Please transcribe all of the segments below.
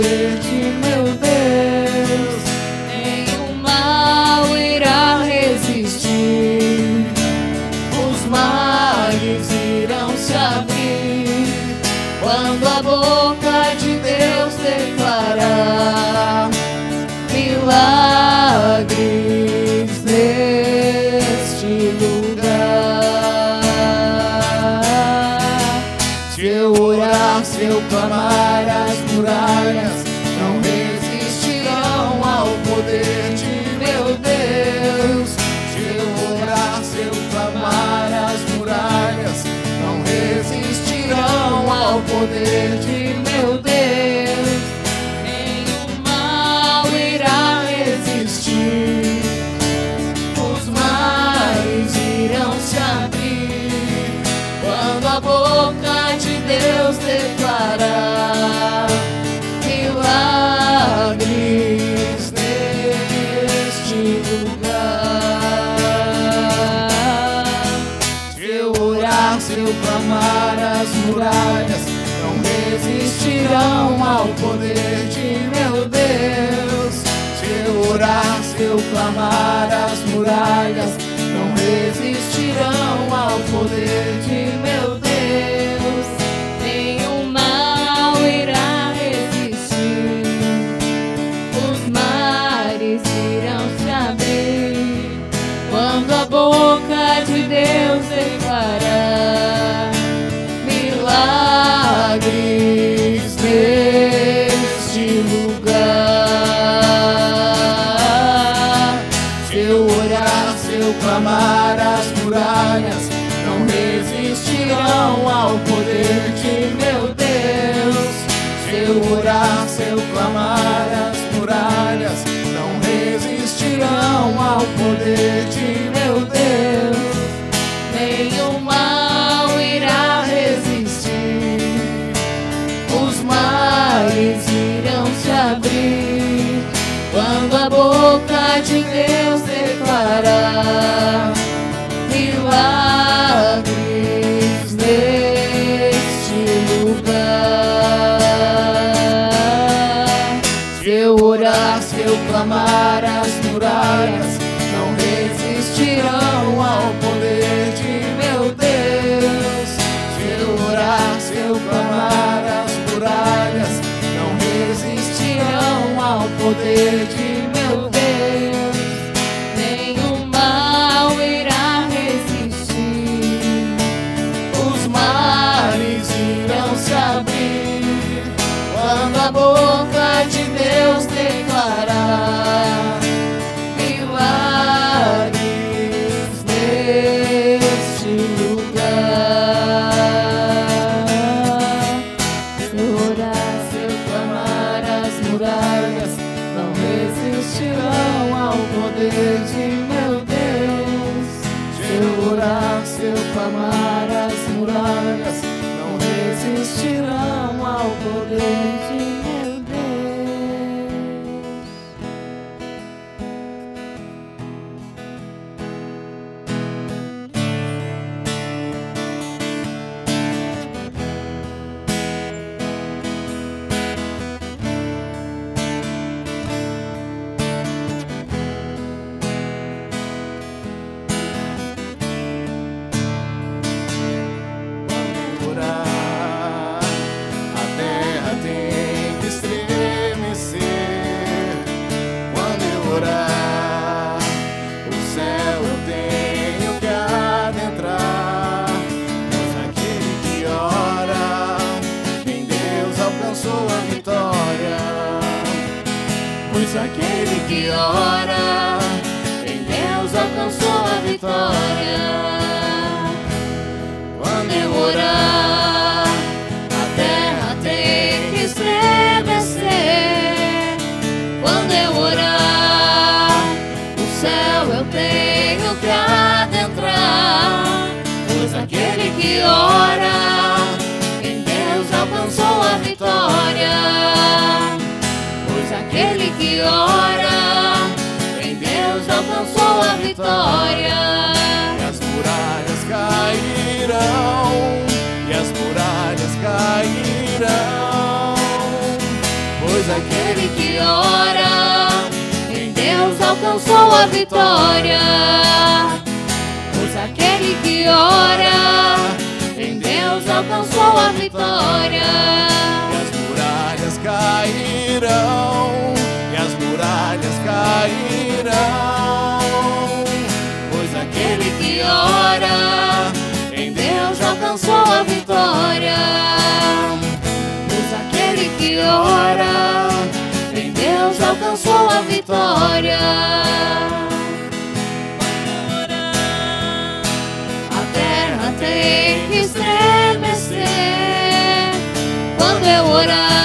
ao se quando a boca de Deus declarar triunfou a vitória. E as muralhas cairão, e as muralhas cairão. Pois aquele que ora em Deus alcançou a vitória. Pois aquele que ora em Deus alcançou a vitória. Pois aquele que ora, em Deus alcançou a vitória. A terra tem que estremecer quando eu orar.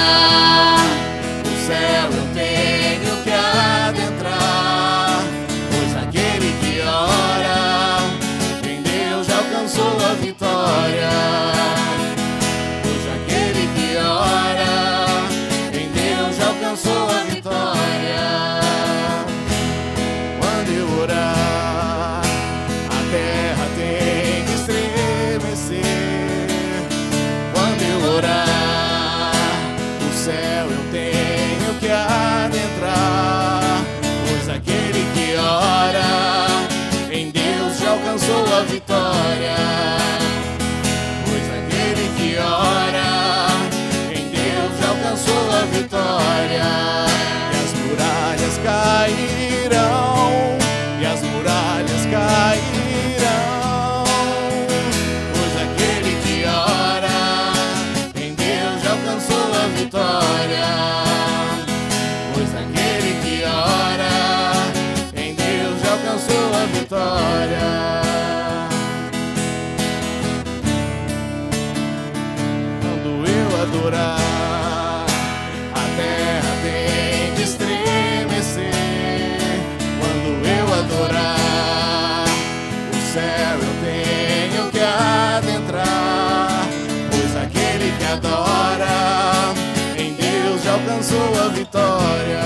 Já alcançou a vitória.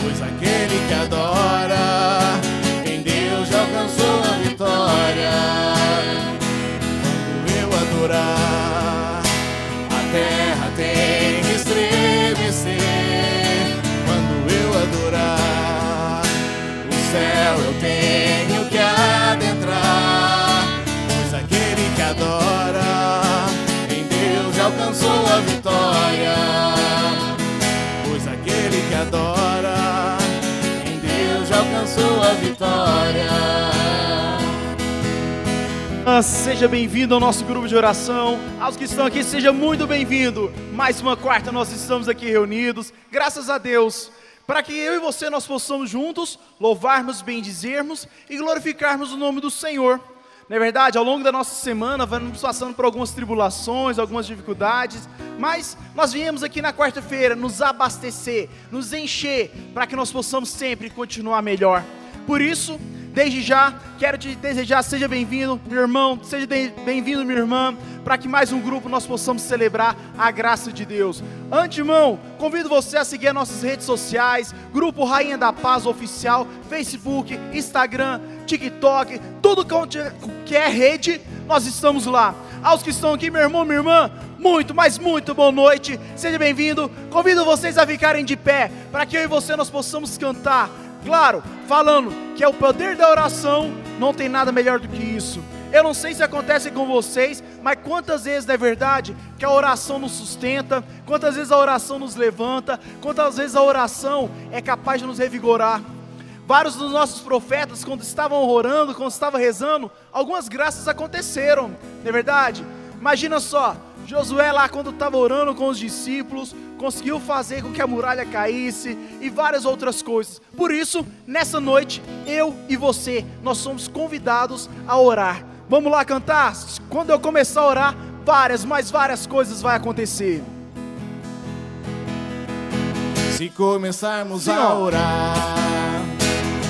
Pois aquele que adora, em Deus já alcançou a vitória. Quando eu adorar, a terra tem que estremecer. Quando eu adorar, o céu eu tenho que adentrar. Pois aquele que adora, em Deus já alcançou a vitória. Adora, em Deus alcançou a vitória. Ah, Seja bem-vindo ao nosso grupo de oração. Aos que estão aqui, seja muito bem-vindo. Mais uma quarta nós estamos aqui reunidos. Graças a Deus. Para que eu e você nós possamos juntos louvarmos, bendizermos e glorificarmos o nome do Senhor. Não é verdade? Ao longo da nossa semana vamos passando por algumas tribulações, algumas dificuldades, mas nós viemos aqui na quarta-feira nos abastecer, nos encher, para que nós possamos sempre continuar melhor. Por isso, Desde já, quero te desejar, seja bem-vindo, meu irmão, seja bem-vindo, minha irmã, para que mais um grupo nós possamos celebrar a graça de Deus. Antemão, convido você a seguir as nossas redes sociais, Grupo Rainha da Paz Oficial, Facebook, Instagram, TikTok, tudo que é- rede, nós estamos lá. Aos que estão aqui, meu irmão, minha irmã, muito, mas muito boa noite, seja bem-vindo. Convido vocês a ficarem de pé, para que eu e você nós possamos cantar Claro, falando que é o poder da oração, não tem nada melhor do que isso. Eu não sei se acontece com vocês, mas quantas vezes é verdade que a oração nos sustenta, quantas vezes a oração nos levanta, quantas vezes a oração é capaz de nos revigorar. Vários dos nossos profetas, quando estavam orando, quando estavam rezando, algumas graças aconteceram, não é verdade? Imagina só, Josué lá quando estava orando com os discípulos, conseguiu fazer com que a muralha caísse e várias outras coisas. Por isso, nessa noite, eu e você, nós somos convidados a orar. Vamos lá cantar? Quando eu começar a orar, várias, mas várias coisas vai acontecer. Se começarmos a orar,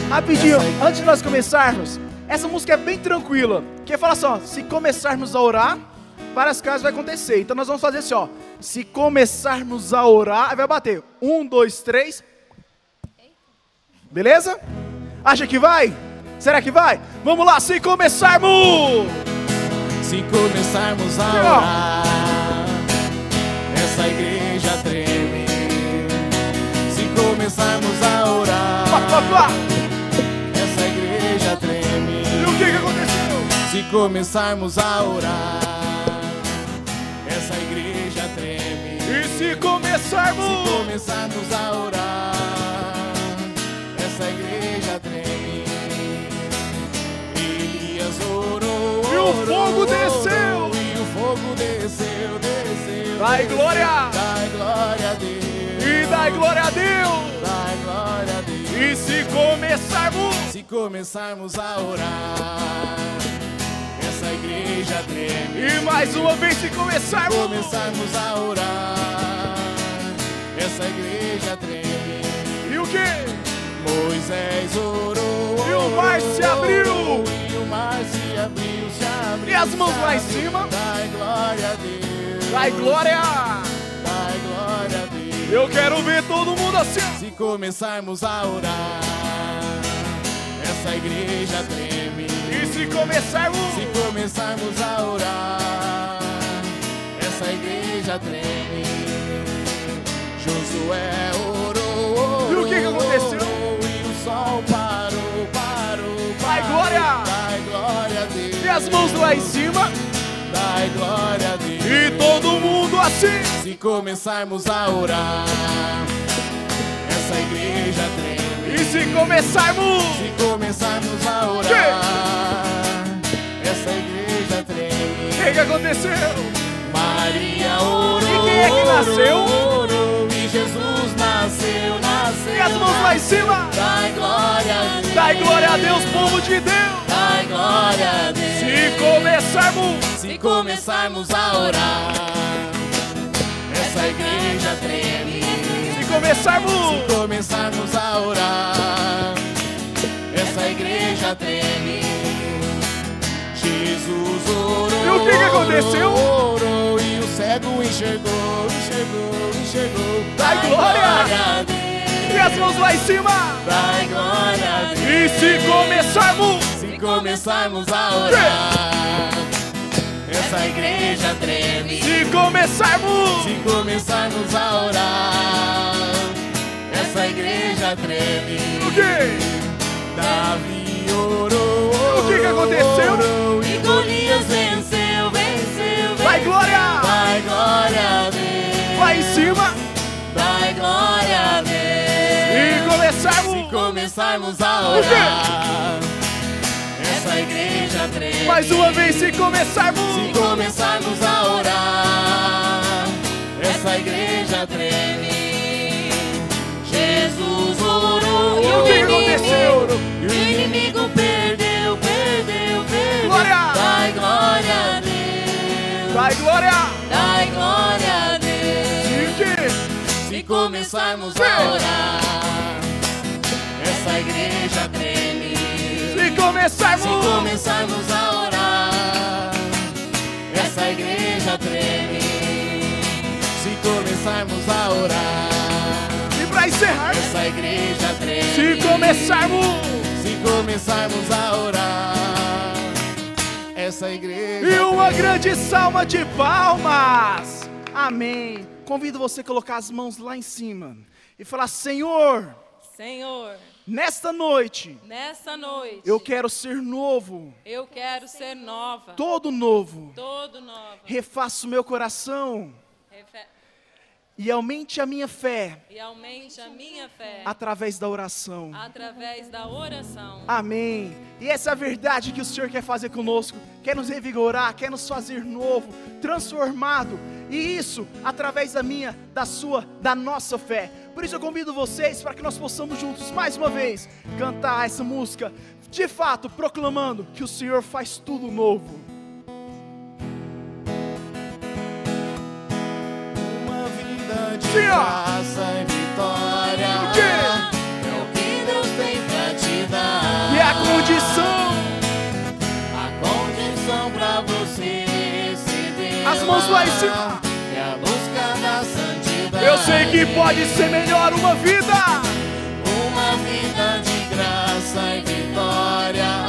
Rapidinho, antes de nós começarmos, essa música é bem tranquila. Que fala assim, ó, se começarmos a orar, várias coisas vai acontecer. Então nós vamos fazer assim, ó. Se começarmos a orar, vai bater. Um, dois, três. Beleza? Acha que vai? Será que vai? Vamos lá, se começarmos! se começarmos a orar, essa igreja treme. começarmos a orar, Pá, pá, pá. Se começarmos a orar, essa igreja treme. E se Se começarmos... começarmos a orar, essa igreja treme. Elias orou, E o orou, fogo desceu. orou, E o fogo desceu, desceu. Dai glória. Dai glória a Deus. E dai glória a Deus. Dai glória a Deus. E se começarmos... Se começarmos a orar, igreja treme. E mais uma vez se começarmos... Começarmos a orar, essa igreja treme. E o que? Moisés orou, E o mar se abriu. E o mar se abriu, se abriu. E as mãos lá em cima. Dai glória a Deus. Dai glória. Dai glória a Deus. Eu quero ver todo mundo assim. Se começarmos a orar, essa igreja treme. Se começarmos... Se começarmos a orar, essa igreja treme. Josué orou, orou, E o que que aconteceu? orou, e o sol parou, parou, Dai parou. glória. Dai glória a Deus. E as mãos lá em cima. Dai glória a Deus. E todo mundo assim. Se começarmos a orar, essa igreja treme. E se começarmos... Se começarmos a orar, essa igreja O treme. que que aconteceu? Maria orou. E quem é que nasceu? orou, e Jesus nasceu, nasceu. E as mãos lá em cima. Dai glória a Deus. Dai glória a Deus, povo de Deus. Dai glória a Deus. Se começarmos... Se começarmos a orar, essa igreja treme. Se começarmos... começarmos a orar, essa igreja treme. Jesus orou. E o que que aconteceu? Orou, e o cego enxergou, enxergou, enxergou. Dai glória. E as mãos lá em cima. Dai glória. E se começarmos... Se começarmos a orar, essa igreja treme. Se começarmos... Se começarmos a orar, essa igreja treme. O quê? Davi orou, O que que aconteceu? orou, e Golias venceu, venceu, venceu. Dai glória. Dai glória a Deus. Lá em cima. Dai glória a Deus. E Se começarmos... começarmos a orar, essa igreja treme. Mais uma vez, se começarmos... Se começarmos a orar, essa igreja treme. O que aconteceu? O inimigo perdeu, perdeu, perdeu. Glória! Dai glória a Deus. Dai glória. Dai glória a Deus. Se começarmos Sim. a orar, essa igreja treme. Se começarmos... Se começarmos a orar, essa igreja treme. Se começarmos a orar, Pra encerrar... essa igreja treme. Se começarmos... Se começarmos a orar, essa igreja E uma treme. grande salva de palmas. Amém. Convido você a colocar as mãos lá em cima e falar: Senhor, Senhor, nesta noite nessa noite eu quero ser novo, eu quero ser nova, todo novo. todo nova. Refaça o meu coração e aumente a minha fé E aumente a minha fé através da oração. através da oração. Amém. E essa é a verdade que o Senhor quer fazer conosco. Quer nos revigorar, quer nos fazer novo, transformado. E isso através da minha, da sua, da nossa fé. Por isso eu convido vocês para que nós possamos juntos mais uma vez cantar essa música, de fato proclamando que o Senhor faz tudo novo. Vida de Sim, ó. graça e vitória. O quê? É o que Deus tem pra te dar. E a condição, A condição pra você receber. As mãos lá em cima. É a busca da santidade. eu sei que pode ser melhor uma vida. Uma vida de graça e vitória.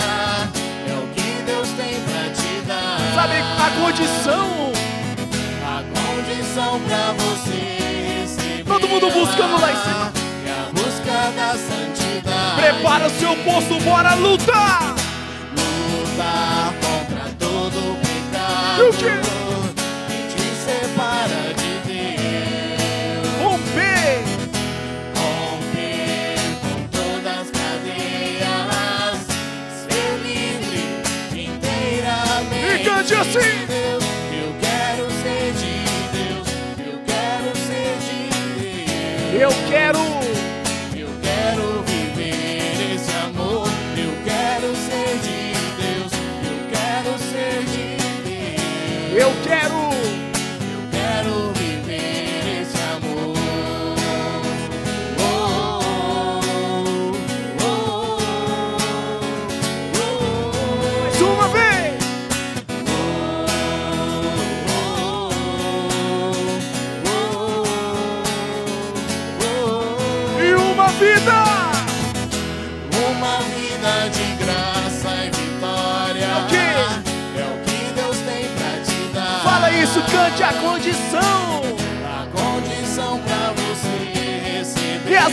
É o que Deus tem pra te dar. Sabe a condição? A condição pra você. Todo mundo buscando lá em cima. É a busca da santidade. Prepara o seu posto, bora lutar! Lutar contra todo pecado. E o quê? Que te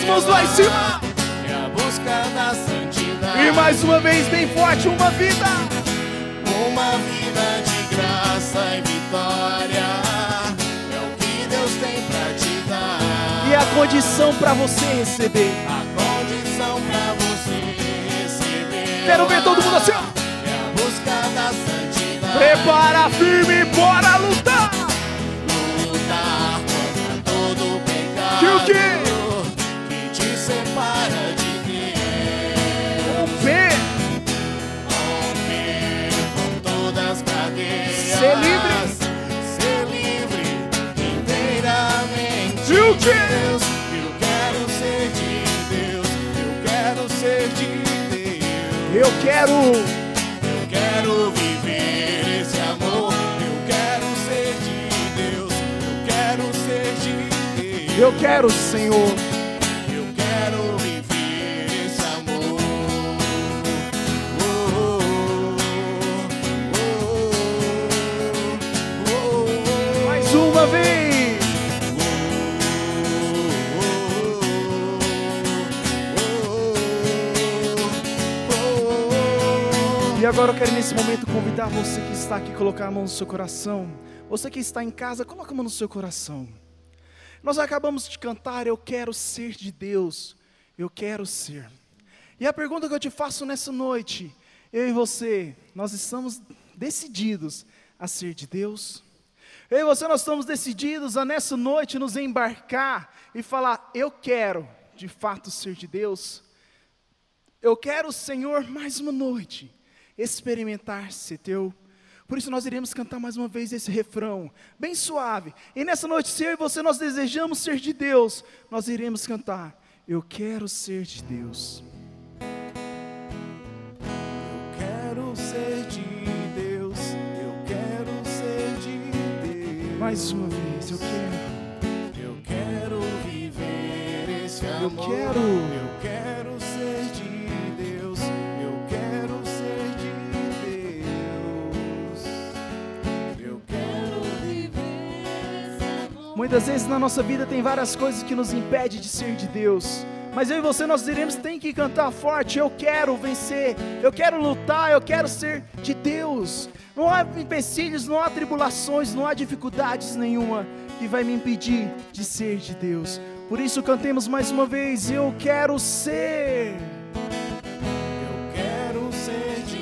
as mãos lá em cima! É a busca da santidade. E mais uma vez, bem forte, uma vida! Uma vida de graça e vitória. É o que Deus tem pra te dar. E a condição para você receber. A condição pra você receber. Quero ver todo mundo assim, ó. É a busca da santidade. Prepara firme, bora lutar! Lutar contra todo o pecado. Que o? Que eu quero ser de Deus. Eu quero ser de Deus. eu quero, Eu quero viver esse amor. Eu quero ser de Deus. Eu quero ser de Deus. eu quero, Senhor. Agora eu quero nesse momento convidar você que está aqui colocar a mão no seu coração. Você que está em casa, coloca a mão no seu coração. Nós acabamos de cantar, eu quero ser de Deus. Eu quero ser. E a pergunta que eu te faço nessa noite, eu e você, nós estamos decididos a ser de Deus? Eu e você, nós estamos decididos a nessa noite nos embarcar e falar: Eu quero de fato ser de Deus. Eu quero, Senhor, mais uma noite experimentar ser teu. Por isso nós iremos cantar mais uma vez esse refrão, bem suave. E nessa noite, se eu e você nós desejamos ser de Deus, nós iremos cantar: Eu quero ser de Deus. Eu quero ser de Deus. Eu quero ser de Deus. Mais uma vez, eu quero. Eu quero viver esse Eu amor. quero. Eu Muitas vezes na nossa vida tem várias coisas que nos impedem de ser de Deus. Mas eu e você nós diremos tem que cantar forte, eu quero vencer, eu quero lutar, eu quero ser de Deus. Não há empecilhos, não há tribulações, não há dificuldades nenhuma que vai me impedir de ser de Deus. Por isso cantemos mais uma vez, eu quero ser. Eu quero ser de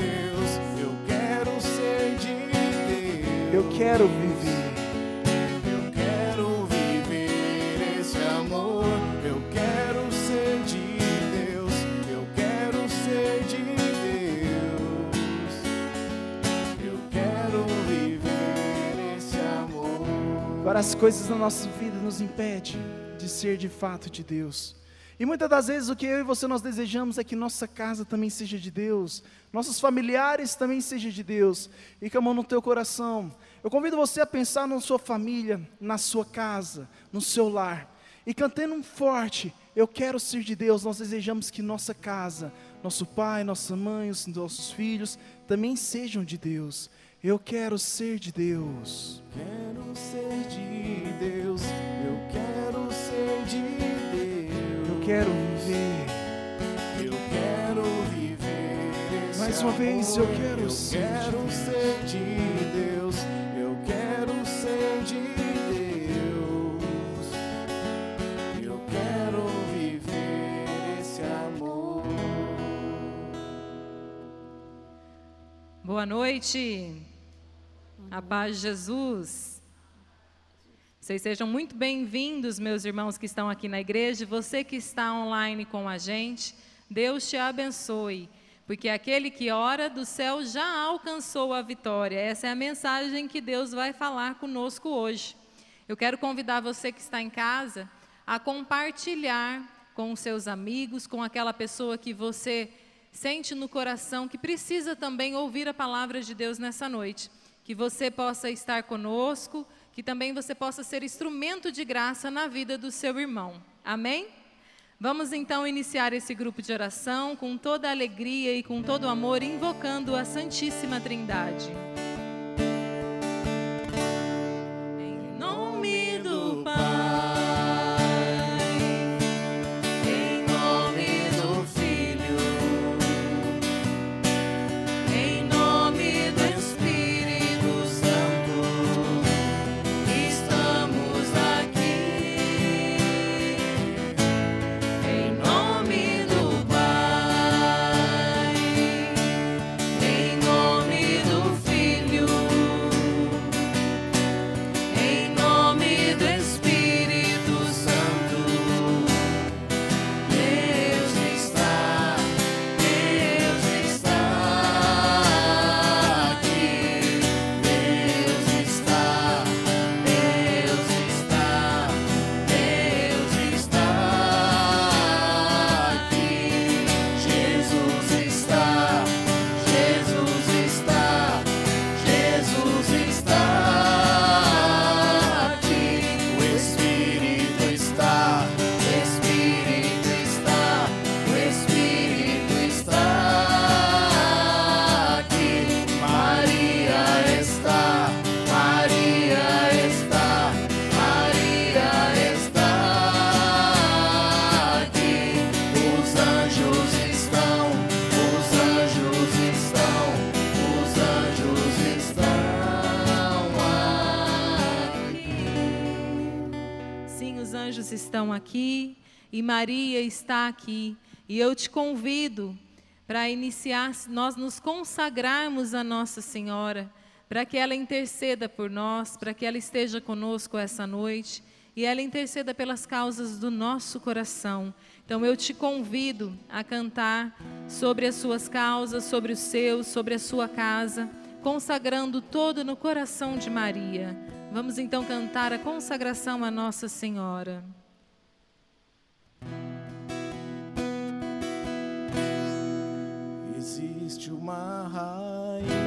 Deus. Eu quero ser de Deus. Eu quero Várias coisas na nossa vida nos impedem de ser de fato de Deus. E muitas das vezes o que eu e você nós desejamos é que nossa casa também seja de Deus, nossos familiares também sejam de Deus. E com a mão no teu coração, eu convido você a pensar na sua família, na sua casa, no seu lar. E cantando um forte, eu quero ser de Deus, nós desejamos que nossa casa, nosso pai, nossa mãe, os nossos filhos também sejam de Deus. Eu quero ser de Deus. Quero quero viver. Eu quero viver Mais uma vez, eu amor. quero eu ser quero ser de Deus. Eu quero ser de Deus. Eu quero viver esse amor. Boa noite. A paz de Jesus. Vocês sejam muito bem-vindos, meus irmãos que estão aqui na igreja, você que está online com a gente. Deus te abençoe, porque aquele que ora do céu já alcançou a vitória. Essa é a mensagem que Deus vai falar conosco hoje. Eu quero convidar você que está em casa a compartilhar com os seus amigos, com aquela pessoa que você sente no coração que precisa também ouvir a palavra de Deus nessa noite. Que você possa estar conosco, que também você possa ser instrumento de graça na vida do seu irmão. Amém? Vamos então iniciar esse grupo de oração com toda a alegria e com todo o amor, invocando a Santíssima Trindade. Aqui e Maria está aqui. E eu te convido para iniciar, nós nos consagrarmos a Nossa Senhora, para que ela interceda por nós, para que ela esteja conosco essa noite e ela interceda pelas causas do nosso coração. Então eu te convido a cantar sobre as suas causas, sobre os seus, sobre a sua casa, consagrando todo no coração de Maria. Vamos então cantar a consagração a Nossa Senhora. Existe uma rainha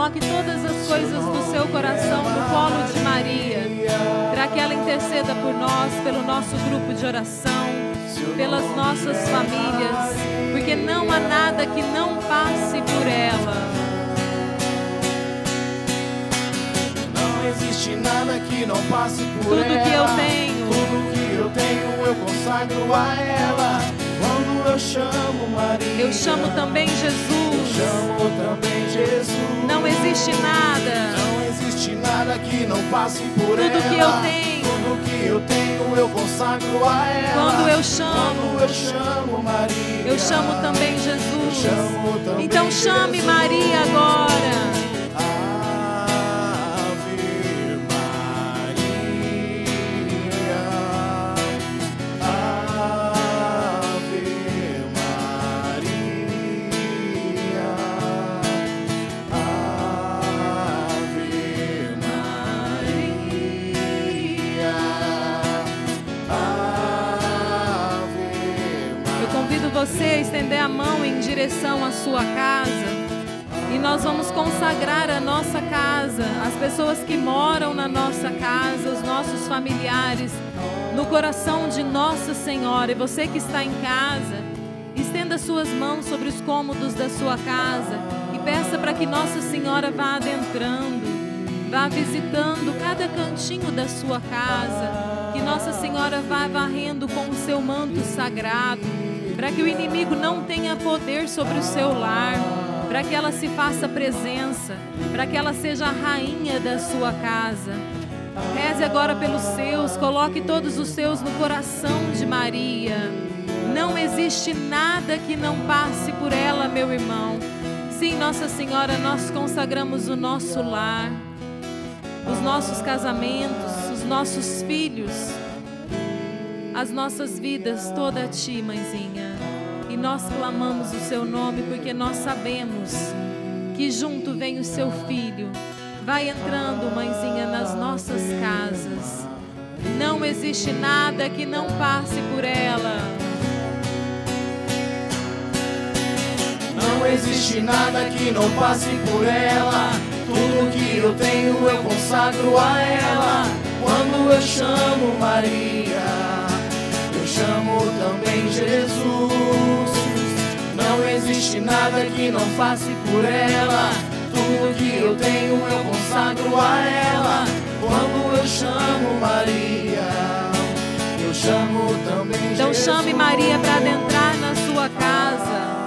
coloque todas as coisas do seu coração no colo de Maria, para que ela interceda por nós, pelo nosso grupo de oração, pelas nossas famílias, porque não há nada que não passe por ela. Não existe nada que não passe por Tudo ela. que eu tenho. Tudo que eu tenho eu consagro a ela. Quando eu chamo Maria. Eu chamo também Eu Jesus. chamo também Jesus. Não existe nada. Não existe nada que não passe por Tudo ela. que eu tenho. Tudo que eu tenho eu consagro a ela. Quando eu chamo. Quando eu chamo Maria. Eu chamo também Jesus. chamo também Então chame Jesus. Maria agora. Estender a mão em direção à sua casa. E nós vamos consagrar a nossa casa, as pessoas que moram na nossa casa, os nossos familiares, no coração de Nossa Senhora. E você que está em casa, estenda suas mãos sobre os cômodos da sua casa e peça para que Nossa Senhora vá adentrando, vá visitando cada cantinho da sua casa, que Nossa Senhora vá varrendo com o seu manto sagrado, para que o inimigo não tenha poder sobre o seu lar para que ela se faça presença, para que ela seja a rainha da sua casa. Reze agora pelos seus, coloque todos os seus no coração de Maria. Não existe nada que não passe por ela, meu irmão. Sim, Nossa Senhora, nós consagramos o nosso lar, os nossos casamentos, os nossos filhos, as nossas vidas, toda a Ti, mãezinha. Nós clamamos o Seu nome porque nós sabemos que junto vem o Seu Filho. Vai entrando, mãezinha, nas nossas casas. Não existe nada que não passe por ela. Não existe nada que não passe por ela. Tudo que eu tenho eu consagro a ela. Quando eu chamo Maria, eu chamo também Jesus. Não existe nada que não passe por ela. Tudo que eu tenho eu consagro a ela. Quando eu chamo Maria, eu chamo também Então Jesus. chame Maria para adentrar na sua casa.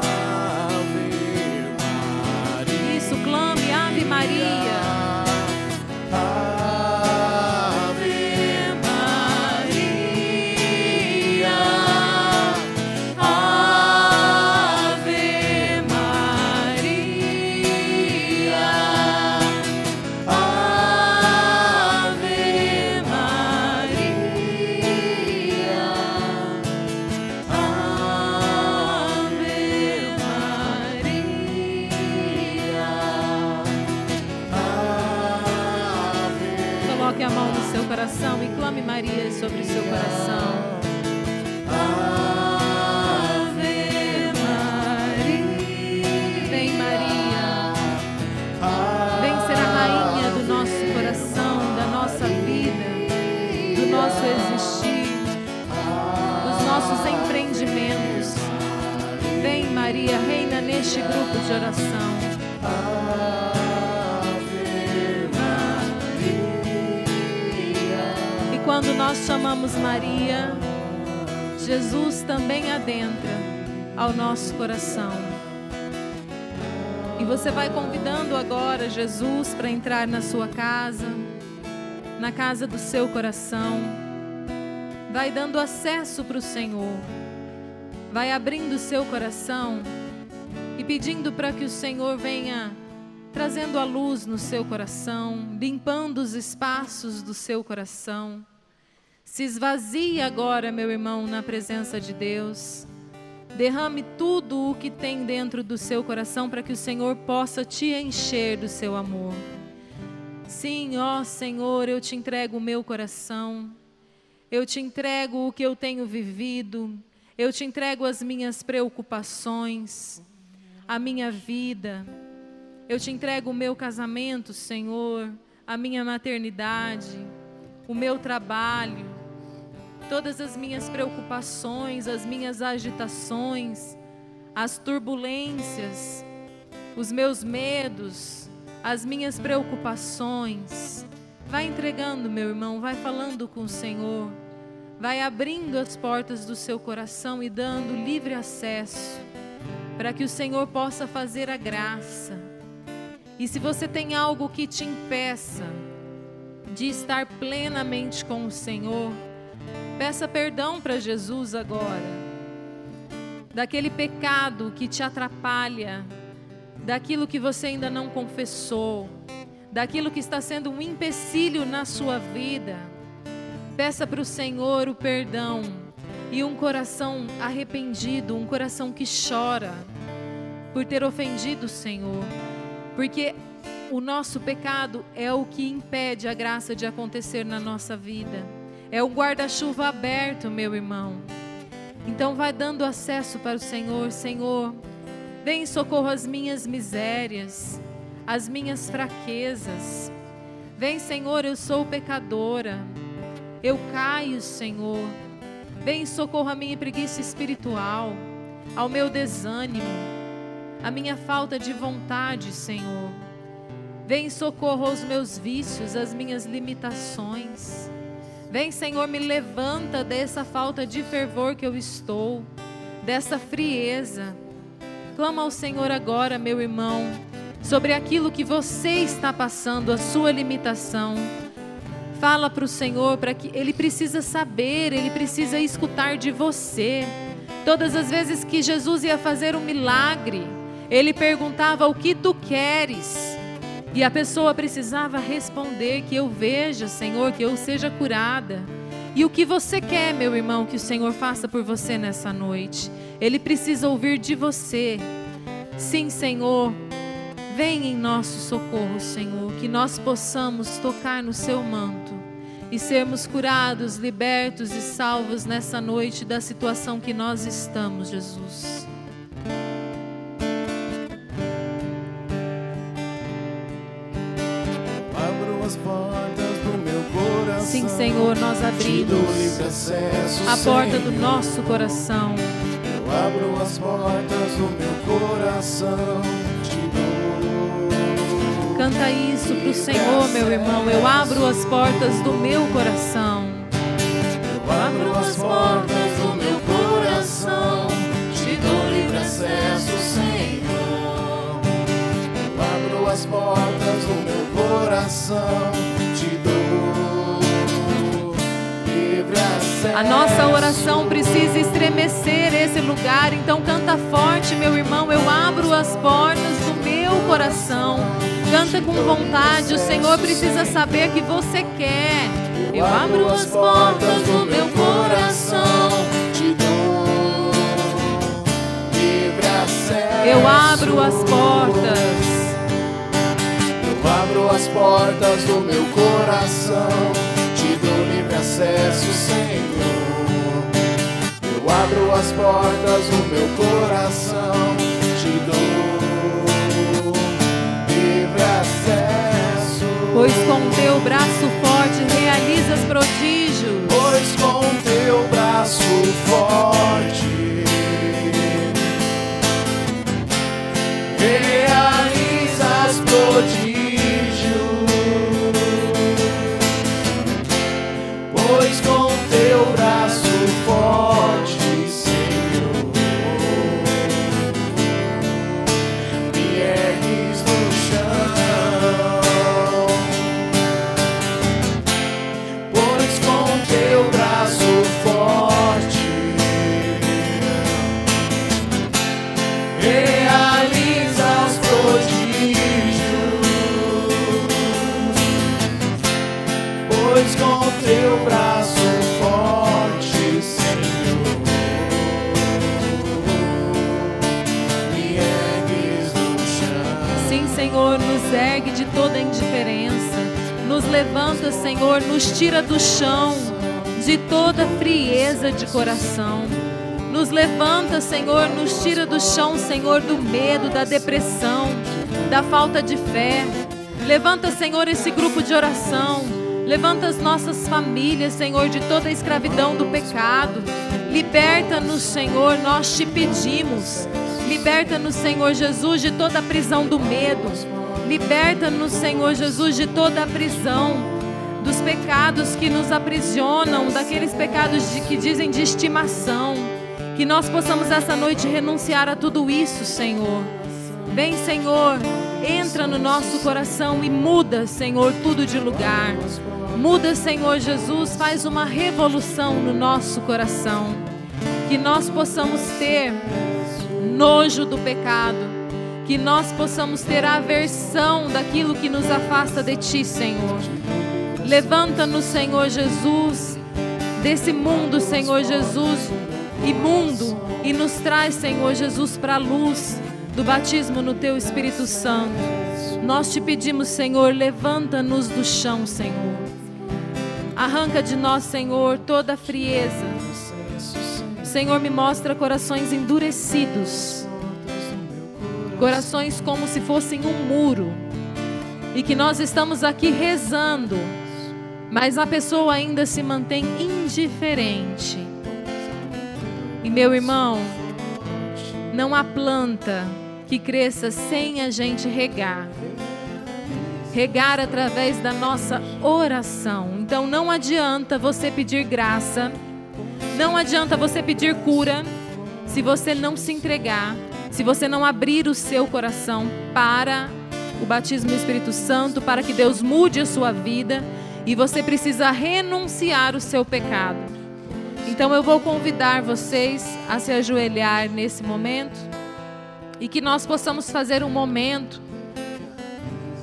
Neste grupo de oração. E quando nós chamamos Maria, Jesus também adentra ao nosso coração. E você vai convidando agora Jesus para entrar na sua casa, na casa do seu coração. Vai dando acesso para o Senhor. Vai abrindo o seu coração e pedindo para que o Senhor venha trazendo a luz no seu coração, limpando os espaços do seu coração. Se esvazie agora, meu irmão, na presença de Deus. Derrame tudo o que tem dentro do seu coração para que o Senhor possa te encher do seu amor. Sim, ó Senhor, eu te entrego o meu coração. Eu te entrego o que eu tenho vivido. Eu te entrego as minhas preocupações, a minha vida. Eu te entrego o meu casamento, Senhor, a minha maternidade, o meu trabalho, todas as minhas preocupações, as minhas agitações, as turbulências, os meus medos, as minhas preocupações. Vai entregando, meu irmão, vai falando com o Senhor. Vai abrindo as portas do seu coração e dando livre acesso para que o Senhor possa fazer a graça. E se você tem algo que te impeça de estar plenamente com o Senhor, peça perdão para Jesus agora. Daquele pecado que te atrapalha, daquilo que você ainda não confessou, daquilo que está sendo um empecilho na sua vida. Peça para o Senhor o perdão e um coração arrependido, um coração que chora por ter ofendido o Senhor, porque o nosso pecado é o que impede a graça de acontecer na nossa vida. É o guarda-chuva aberto, meu irmão. Então vai dando acesso para o Senhor, Senhor. Vem em socorro às minhas misérias, às minhas fraquezas. Vem, Senhor, eu sou pecadora. Eu caio, Senhor. Vem em socorro à minha preguiça espiritual, ao meu desânimo, à minha falta de vontade, Senhor. Vem em socorro aos meus vícios, às minhas limitações. Vem, Senhor, me levanta dessa falta de fervor que eu estou, dessa frieza. Clama ao Senhor agora, meu irmão, sobre aquilo que você está passando, a sua limitação. Fala para o Senhor para que ele precisa saber, ele precisa escutar de você. Todas as vezes que Jesus ia fazer um milagre, ele perguntava: "O que tu queres?" E a pessoa precisava responder: Que eu veja, Senhor, que eu seja curada. E o que você quer, meu irmão, que o Senhor faça por você nessa noite? Ele precisa ouvir de você. Sim, Senhor, vem em nosso socorro, Senhor, que nós possamos tocar no seu manto e sermos curados, libertos e salvos nessa noite da situação que nós estamos, Jesus. Sim, Senhor, nós abrimos a porta do nosso coração. Eu abro as portas do meu coração. Canta isso pro Senhor, meu irmão. Eu abro as portas do meu coração. Eu abro as portas do meu coração. Te dou livre acesso, Senhor. Eu abro as portas do meu coração. Te dou a nossa oração precisa estremecer esse lugar, então canta forte, meu irmão. Eu abro as portas do meu coração. Canta com vontade, o Senhor precisa saber que você quer. Eu abro as portas do meu coração. Te dou livre acesso. Eu abro as portas. Eu abro as portas do meu coração livre acesso, Senhor. Eu abro as portas do meu coração, te dou Pois com teu braço forte realizas prodígios. Pois com teu braço forte realizas levanta, Senhor, nos tira do chão de toda frieza de coração. Nos levanta, Senhor, nos tira do chão, Senhor, do medo, da depressão, da falta de fé. Levanta, Senhor, esse grupo de oração. Levanta as nossas famílias, Senhor, de toda a escravidão do pecado. Liberta-nos, Senhor, nós te pedimos. Liberta-nos, Senhor Jesus, de toda a prisão do medo. Liberta-nos, Senhor Jesus, de toda a prisão, dos pecados que nos aprisionam, daqueles pecados de, que dizem de estimação. Que nós possamos essa noite renunciar a tudo isso, Senhor. Vem, Senhor, entra no nosso coração e muda, Senhor, tudo de lugar. Muda, Senhor Jesus, faz uma revolução no nosso coração. Que nós possamos ter nojo do pecado que nós possamos ter aversão daquilo que nos afasta de Ti, Senhor. Levanta-nos, Senhor Jesus, desse mundo, Senhor Jesus, imundo, e nos traz, Senhor Jesus, para a luz do batismo no Teu Espírito Santo. Nós te pedimos, Senhor, levanta-nos do chão, Senhor. Arranca de nós, Senhor, toda a frieza. Senhor me mostra corações endurecidos, corações como se fossem um muro, e que nós estamos aqui rezando, mas a pessoa ainda se mantém indiferente. E meu irmão, não há planta que cresça sem a gente regar. Regar através da nossa oração. Então não adianta você pedir graça, não adianta você pedir cura, se você não se entregar, se você não abrir o seu coração para o batismo do Espírito Santo, para que Deus mude a sua vida, e você precisa renunciar o seu pecado. Então eu vou convidar vocês a se ajoelhar nesse momento e que nós possamos fazer um momento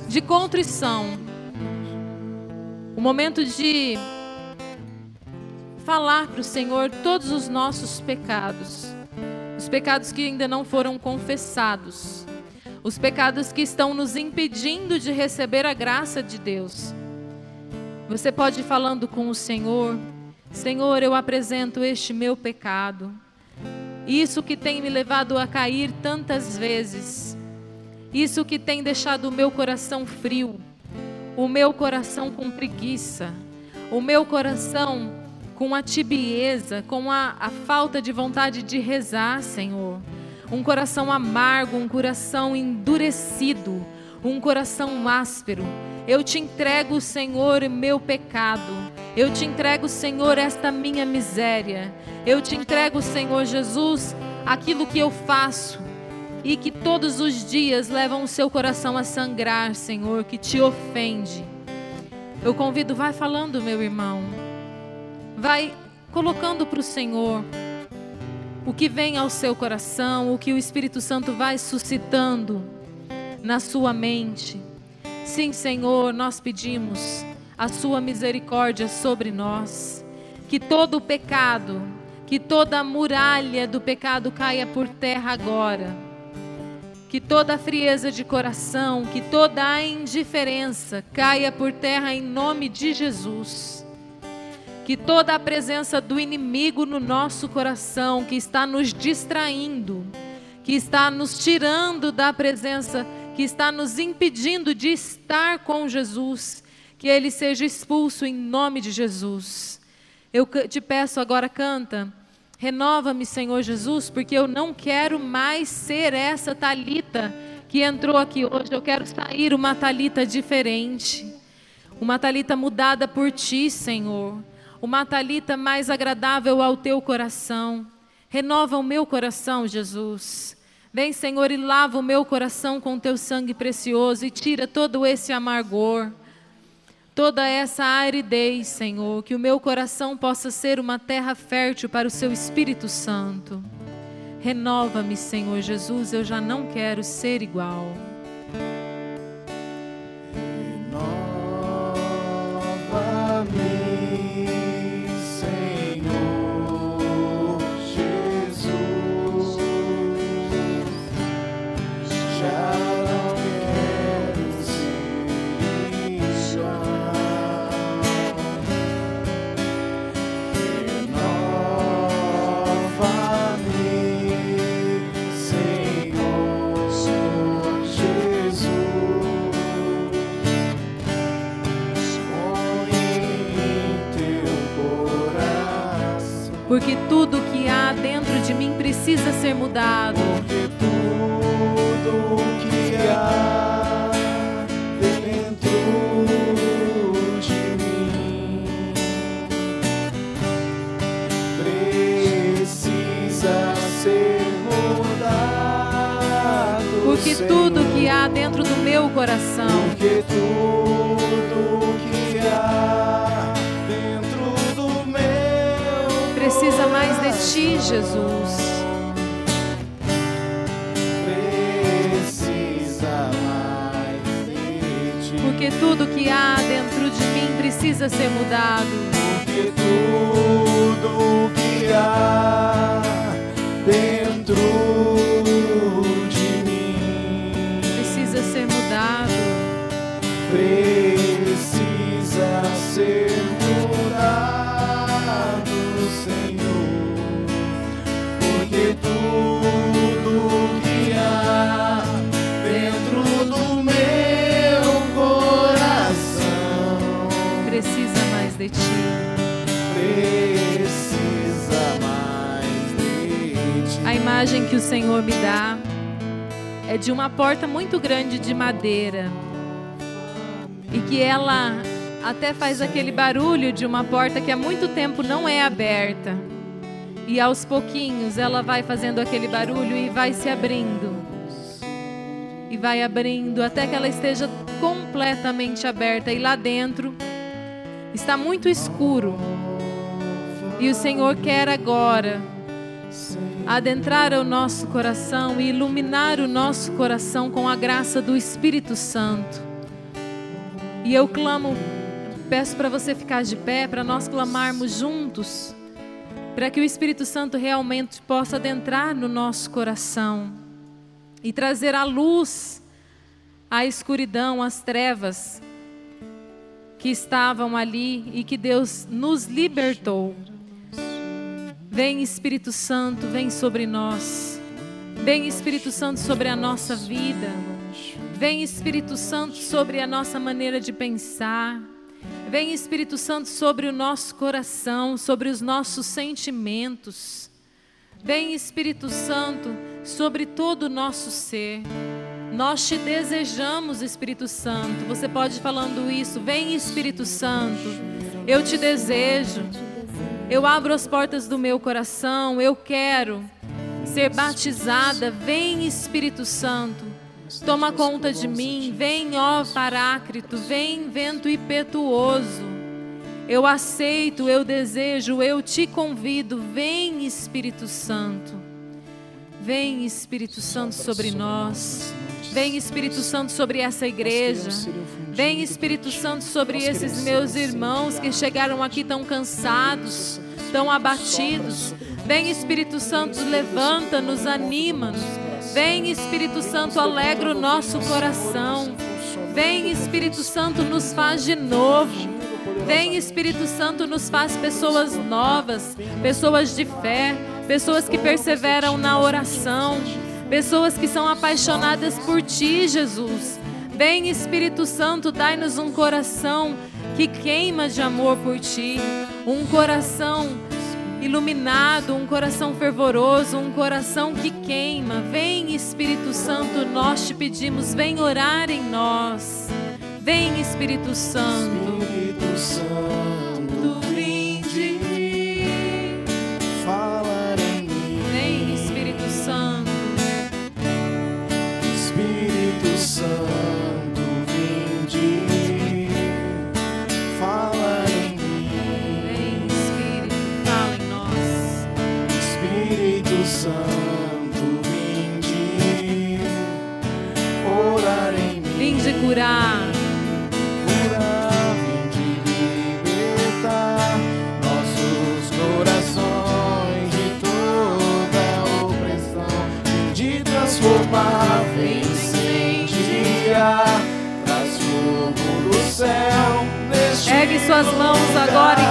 de contrição, um momento de falar para o Senhor todos os nossos pecados, os pecados que ainda não foram confessados, os pecados que estão nos impedindo de receber a graça de Deus. Você pode ir falando com o Senhor, Senhor, eu apresento este meu pecado. Isso que tem me levado a cair tantas vezes. Isso que tem deixado o meu coração frio, o meu coração com preguiça, o meu coração com a tibieza, com a, a falta de vontade de rezar, Senhor. Um coração amargo, um coração endurecido, um coração áspero. Eu te entrego, Senhor, meu pecado. Eu te entrego, Senhor, esta minha miséria. Eu te entrego, Senhor Jesus, aquilo que eu faço e que todos os dias levam o seu coração a sangrar, Senhor, que te ofende. Eu convido, vai falando, meu irmão. Vai colocando para o Senhor o que vem ao seu coração, o que o Espírito Santo vai suscitando na sua mente. Sim, Senhor, nós pedimos a sua misericórdia sobre nós. Que todo o pecado, que toda a muralha do pecado caia por terra agora. Que toda a frieza de coração, que toda a indiferença caia por terra em nome de Jesus. Que toda a presença do inimigo no nosso coração, que está nos distraindo, que está nos tirando da presença, que está nos impedindo de estar com Jesus, que ele seja expulso em nome de Jesus. Eu te peço agora, canta. Renova-me, Senhor Jesus, porque eu não quero mais ser essa talita que entrou aqui hoje. Eu quero sair uma talita diferente. Uma talita mudada por ti, Senhor. Uma talita mais agradável ao teu coração. Renova o meu coração, Jesus. Vem, Senhor, e lava o meu coração com teu sangue precioso e tira todo esse amargor toda essa aridez, Senhor, que o meu coração possa ser uma terra fértil para o Seu Espírito Santo. Renova-me, Senhor Jesus, eu já não quero ser igual. Porque tudo que há dentro de mim precisa ser mudado. Porque tudo que há dentro de mim precisa ser mudado. Porque tudo que há dentro do meu coração. Porque tudo precisa mais de ti, Jesus. Precisa mais de ti. Porque tudo que há dentro de mim precisa ser mudado. Porque tudo que há dentro de mim precisa ser mudado. Precisa ser imagem que o Senhor me dá é de uma porta muito grande de madeira e que ela até faz aquele barulho de uma porta que há muito tempo não é aberta. E aos pouquinhos ela vai fazendo aquele barulho e vai se abrindo. E vai abrindo até que ela esteja completamente aberta. E lá dentro está muito escuro. E o Senhor quer agora adentrar o nosso coração e iluminar o nosso coração com a graça do Espírito Santo. E eu clamo, peço para você ficar de pé, para nós clamarmos juntos, para que o Espírito Santo realmente possa adentrar no nosso coração e trazer a luz à escuridão, às trevas que estavam ali e que Deus nos libertou. Vem Espírito Santo, vem sobre nós. Vem Espírito Santo sobre a nossa vida. Vem Espírito Santo sobre a nossa maneira de pensar. Vem Espírito Santo sobre o nosso coração, sobre os nossos sentimentos. Vem Espírito Santo sobre todo o nosso ser. Nós te desejamos, Espírito Santo. Você pode ir falando isso. Vem Espírito Santo. Eu te desejo. Eu abro as portas do meu coração. Eu quero ser batizada. Vem Espírito Santo. Toma conta de mim. Vem, ó Parácrito. Vem, vento impetuoso. Eu aceito, eu desejo, eu te convido. Vem Espírito Santo. Vem Espírito Santo sobre nós. Vem Espírito Santo sobre essa igreja. Vem Espírito Santo sobre esses meus irmãos que chegaram aqui tão cansados, tão abatidos. Vem Espírito Santo, levanta-nos, anima-nos. Vem Espírito Santo, alegra o nosso coração. Vem Espírito Santo, nos faz de novo. Vem Espírito Santo, nos faz pessoas novas, pessoas de fé, pessoas que perseveram na oração, pessoas que são apaixonadas por Ti, Jesus. Vem Espírito Santo, dai-nos um coração que queima de amor por Ti, um coração iluminado, um coração fervoroso, um coração que queima. Vem Espírito Santo, nós te pedimos, vem orar em nós. Vem Espírito Santo. Santo, vinde. fala em mim. Vem Espírito Santo. Espírito Santo, vinde. Fala em mim. Vem Espírito, fala em nós. Espírito Santo, vinde. Orar em mim. Vinde. Curar, suas mãos agora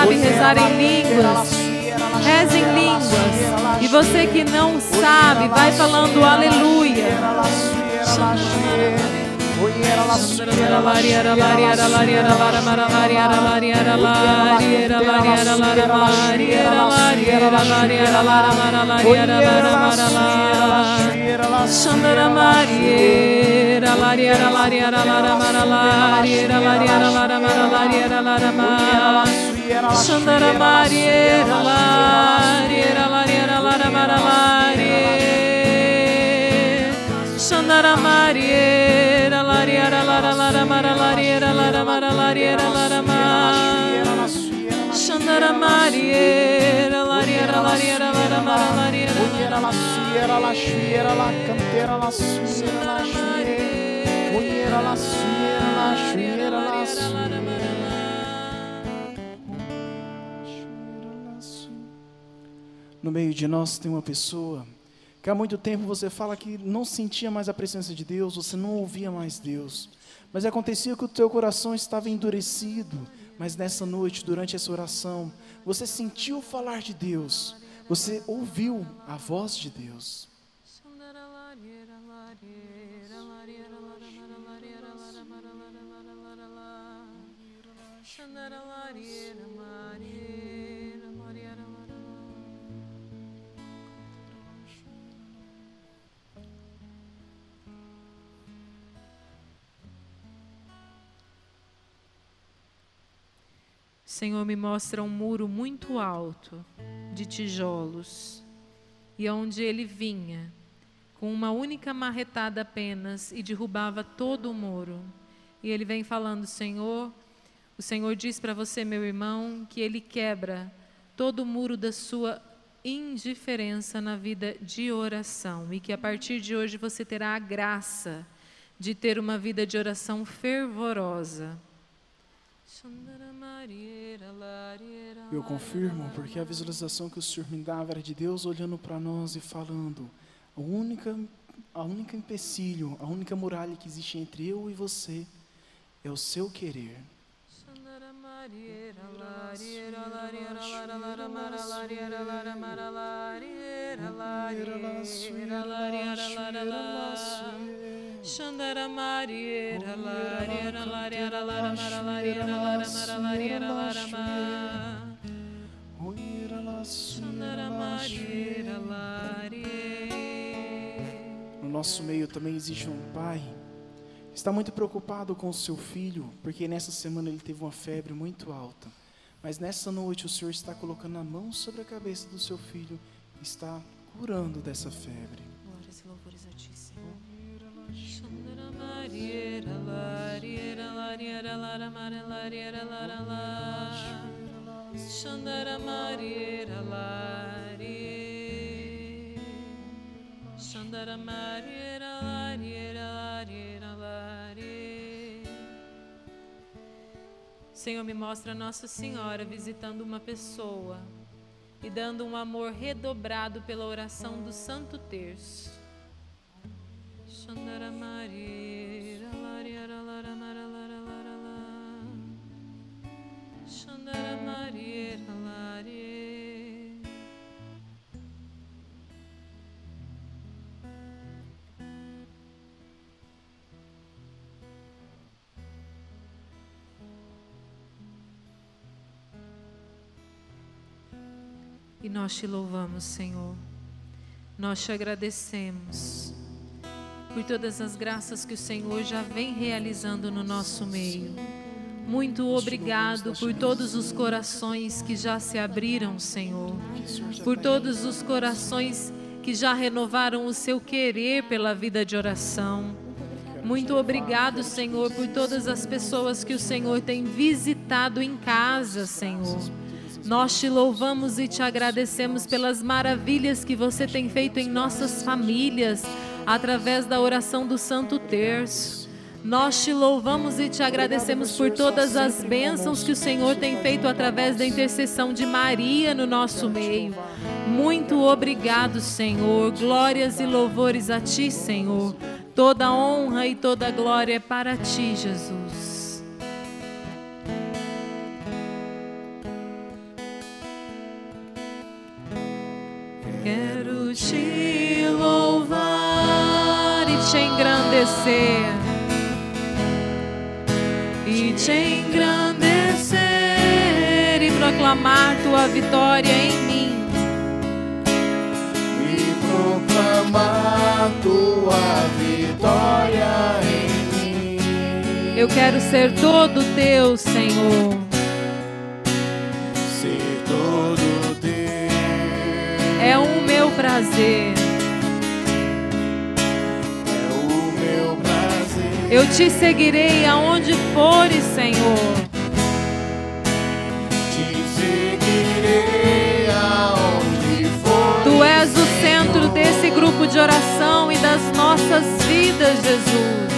sabe rezar em línguas. Reze em línguas. E você que não sabe, vai falando aleluia. Shandara Mariera Lariera Lariera Lara Mara Lariera Lariera Lara Mara Lariera Lara Mara Shandara Mariera Lariera Lariera Lara Mara Lariera Shandara Mariera Lariera Lara Lara Mara Lariera Lara Mara Lariera Lara Mara Shandara Mariera Lariera Lariera Lara Mara Lariera la cantera la suiera la suiera Oiera la No meio de nós tem uma pessoa que há muito tempo você fala que não sentia mais a presença de Deus, você não ouvia mais Deus. Mas acontecia que o teu coração estava endurecido, mas nessa noite, durante essa oração, você sentiu falar de Deus, você ouviu a voz de Deus. Senhor, me mostra um muro muito alto, de tijolos, e onde ele vinha, com uma única marretada apenas, e derrubava todo o muro. E ele vem falando, Senhor, o Senhor diz para você, meu irmão, que ele quebra todo o muro da sua indiferença na vida de oração, e que a partir de hoje você terá a graça de ter uma vida de oração fervorosa. Eu confirmo, porque a visualização que o Senhor me dava era de Deus olhando para nós e falando: a única, a única empecilho, a única muralha que existe entre eu e você é o seu querer. Mariera Lariera Lariera Lariera Lariera Mariera Lariera No nosso meio também existe um pai que está muito preocupado com o seu filho, porque nessa semana ele teve uma febre muito alta. Mas nessa noite o Senhor está colocando a mão sobre a cabeça do seu filho e está curando dessa febre. Senhor, me mostra Nossa Senhora visitando uma pessoa e dando um amor redobrado pela oração do Santo Terço. Shandara Mariera Lariera Lara Mara Lara Lara La Shandara Mariera Lariera E nós te louvamos, Senhor. Nós te agradecemos por todas as graças que o Senhor já vem realizando no nosso meio. Muito obrigado por todos os corações que já se abriram, Senhor. Por todos os corações que já renovaram o seu querer pela vida de oração. Muito obrigado, Senhor, por todas as pessoas que o Senhor tem visitado em casa, Senhor. Nós te louvamos e te agradecemos pelas maravilhas que você tem feito em nossas famílias, através da oração do Santo Terço. Nós te louvamos e te agradecemos por todas as bênçãos que o Senhor tem feito através da intercessão de Maria no nosso meio. Muito obrigado, Senhor. Glórias e louvores a ti, Senhor. Toda honra e toda glória é para ti, Jesus. E te engrandecer e proclamar tua vitória em mim. E proclamar tua vitória em mim. Eu quero ser todo teu, Senhor. Ser todo teu. É o meu prazer. Eu te seguirei aonde fores, Senhor. Te seguirei aonde for. Tu és o centro desse grupo de oração e das nossas vidas, Jesus.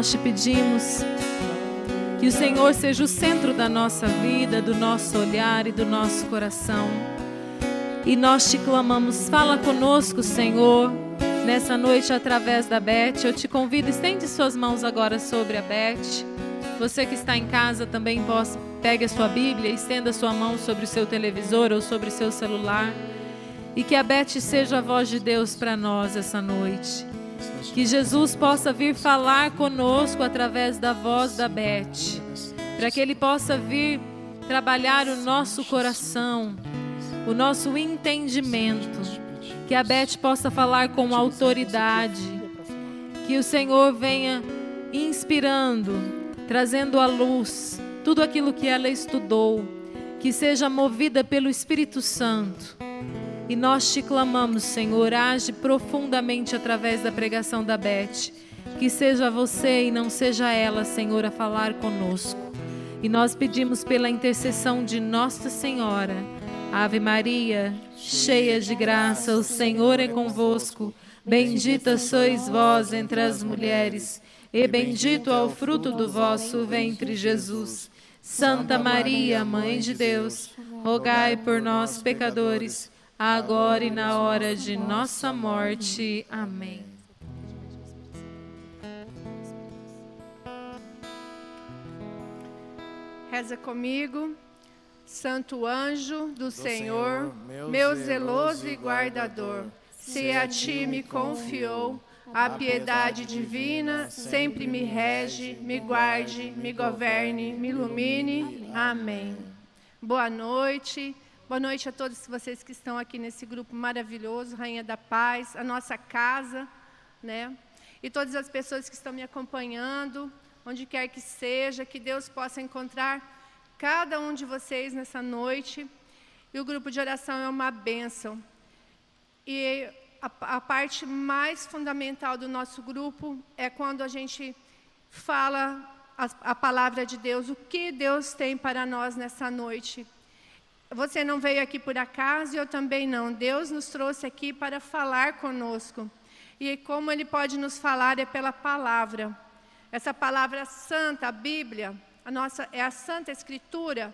Nós te pedimos que o Senhor seja o centro da nossa vida, do nosso olhar e do nosso coração. E nós te clamamos, fala conosco, Senhor, nessa noite através da Beth. Eu te convido, estende suas mãos agora sobre a Beth. Você que está em casa também possa, pegue a sua Bíblia, estenda sua mão sobre o seu televisor ou sobre o seu celular. E que a Beth seja a voz de Deus para nós essa noite. Que Jesus possa vir falar conosco através da voz da Beth. Para que Ele possa vir trabalhar o nosso coração, o nosso entendimento. Que a Beth possa falar com autoridade. Que o Senhor venha inspirando, trazendo à luz tudo aquilo que ela estudou. Que seja movida pelo Espírito Santo. E nós te clamamos, Senhor, age profundamente através da pregação da Beth. Que seja você e não seja ela, Senhor, a falar conosco. E nós pedimos pela intercessão de Nossa Senhora. Ave Maria, cheia de graça, o Senhor é convosco. Bendita sois vós entre as mulheres, e bendito é o fruto do vosso ventre, Jesus. Santa Maria, Mãe de Deus, rogai por nós, pecadores agora e na hora de nossa morte. Amém. Reza comigo. Santo anjo do Senhor, meu zeloso e guardador, se a ti me confiou a piedade divina, sempre me rege, me guarde, me governe, me ilumine. Amém. Boa noite. Boa noite a todos vocês que estão aqui nesse grupo maravilhoso, Rainha da Paz, a nossa casa, né? E todas as pessoas que estão me acompanhando, onde quer que seja, que Deus possa encontrar cada um de vocês nessa noite. E o grupo de oração é uma bênção. E a, a parte mais fundamental do nosso grupo é quando a gente fala a, a palavra de Deus, o que Deus tem para nós nessa noite. Você não veio aqui por acaso eu também não. Deus nos trouxe aqui para falar conosco. E como Ele pode nos falar é pela palavra. Essa palavra santa, a Bíblia, a nossa, é a Santa Escritura,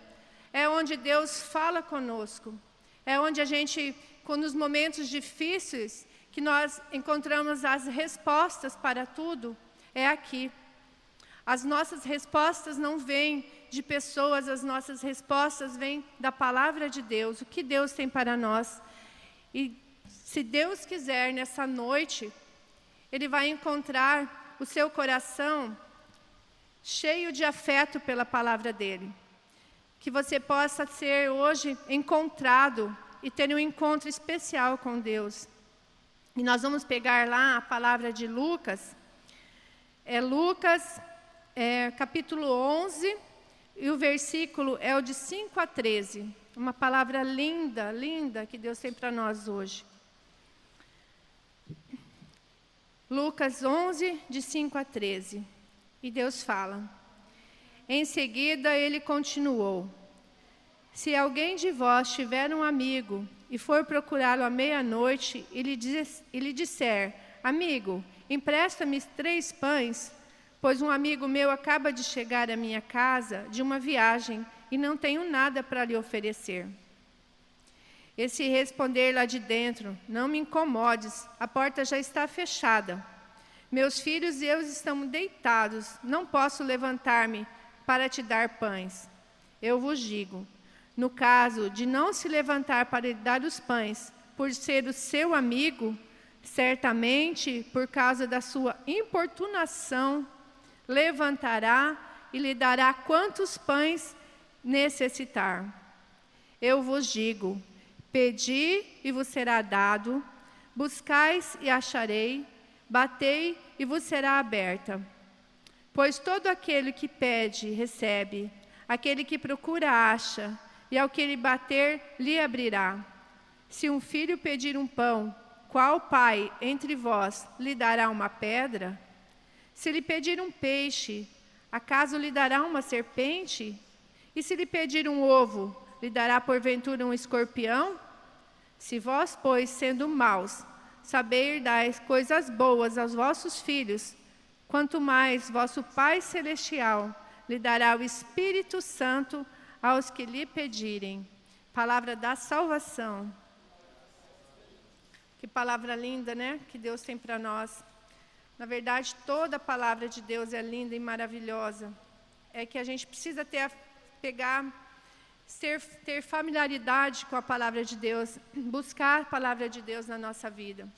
é onde Deus fala conosco. É onde a gente, nos momentos difíceis, que nós encontramos as respostas para tudo, é aqui. As nossas respostas não vêm de pessoas, as nossas respostas vêm da palavra de Deus, o que Deus tem para nós. E se Deus quiser, nessa noite, Ele vai encontrar o seu coração cheio de afeto pela palavra dEle. Que você possa ser hoje encontrado e ter um encontro especial com Deus. E nós vamos pegar lá a palavra de Lucas, é Lucas, é, capítulo 11, e o versículo é o de 5 a 13. Uma palavra linda, linda que Deus tem para nós hoje. Lucas 11, de 5 a 13. E Deus fala. Em seguida, ele continuou: Se alguém de vós tiver um amigo e for procurá-lo à meia-noite e lhe, disser: Amigo, empresta-me três pães, pois um amigo meu acaba de chegar à minha casa de uma viagem e não tenho nada para lhe oferecer. E se responder lá de dentro: Não me incomodes, a porta já está fechada. Meus filhos e eu estamos deitados, não posso levantar-me para te dar pães. Eu vos digo: no caso de não se levantar para lhe dar os pães, por ser o seu amigo, certamente, por causa da sua importunação, levantará e lhe dará quantos pães necessitar. Eu vos digo: pedi e vos será dado, buscais e acharei, batei e vos será aberta. Pois todo aquele que pede, recebe, aquele que procura, acha e ao que ele bater, lhe abrirá. Se um filho pedir um pão, qual pai entre vós lhe dará uma pedra? Se lhe pedir um peixe, acaso lhe dará uma serpente? E se lhe pedir um ovo, lhe dará porventura um escorpião? Se vós, pois, sendo maus, saber dar coisas boas aos vossos filhos, quanto mais vosso Pai Celestial lhe dará o Espírito Santo aos que lhe pedirem. Palavra da salvação. Que palavra linda, né? Que Deus tem para nós. Na verdade, toda a palavra de Deus é linda e maravilhosa. É que a gente precisa ter, pegar, ser, ter familiaridade com a palavra de Deus, buscar a palavra de Deus na nossa vida.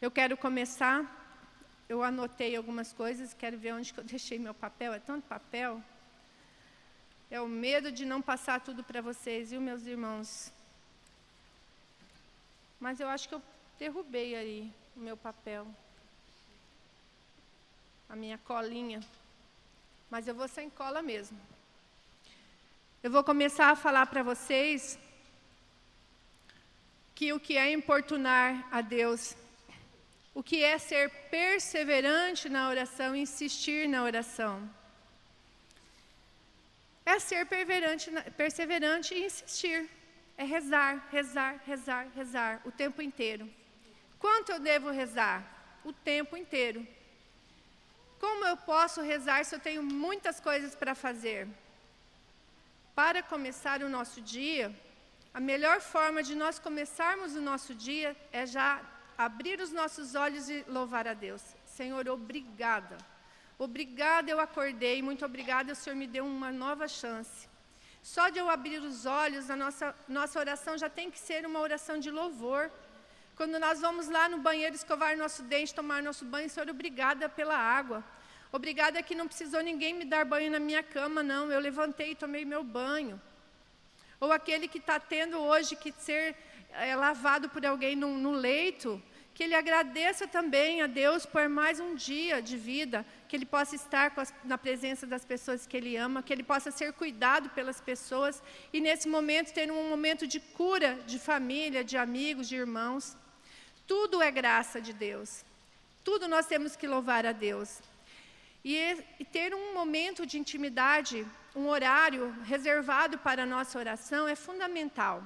Eu quero começar. Eu anotei algumas coisas, quero ver onde que eu deixei meu papel. É tanto papel. É o medo de não passar tudo para vocês, viu, meus irmãos? Mas eu acho que eu derrubei ali o meu papel. A minha colinha. Mas eu vou sem cola mesmo. Eu vou começar a falar para vocês que o que é importunar a Deus, o que é ser perseverante na oração, insistir na oração é ser perseverante e insistir. É rezar, rezar, rezar, rezar o tempo inteiro. Quanto eu devo rezar? O tempo inteiro. Como eu posso rezar se eu tenho muitas coisas para fazer? Para começar o nosso dia, a melhor forma de nós começarmos o nosso dia é já abrir os nossos olhos e louvar a Deus. Senhor, obrigada Obrigada, eu acordei, muito obrigada, o Senhor me deu uma nova chance. Só de eu abrir os olhos, a nossa, nossa oração já tem que ser uma oração de louvor. Quando nós vamos lá no banheiro escovar nosso dente, tomar nosso banho, Senhor, obrigada pela água. Obrigada que não precisou ninguém me dar banho na minha cama, não. Eu levantei e tomei meu banho. Ou aquele que está tendo hoje que ser é, lavado por alguém no, no leito, que ele agradeça também a Deus por mais um dia de vida, que ele possa estar as, na presença das pessoas que ele ama, que ele possa ser cuidado pelas pessoas e nesse momento ter um momento de cura de família, de amigos, de irmãos. Tudo é graça de Deus. Tudo nós temos que louvar a Deus. E, e ter um momento de intimidade, um horário reservado para a nossa oração é fundamental.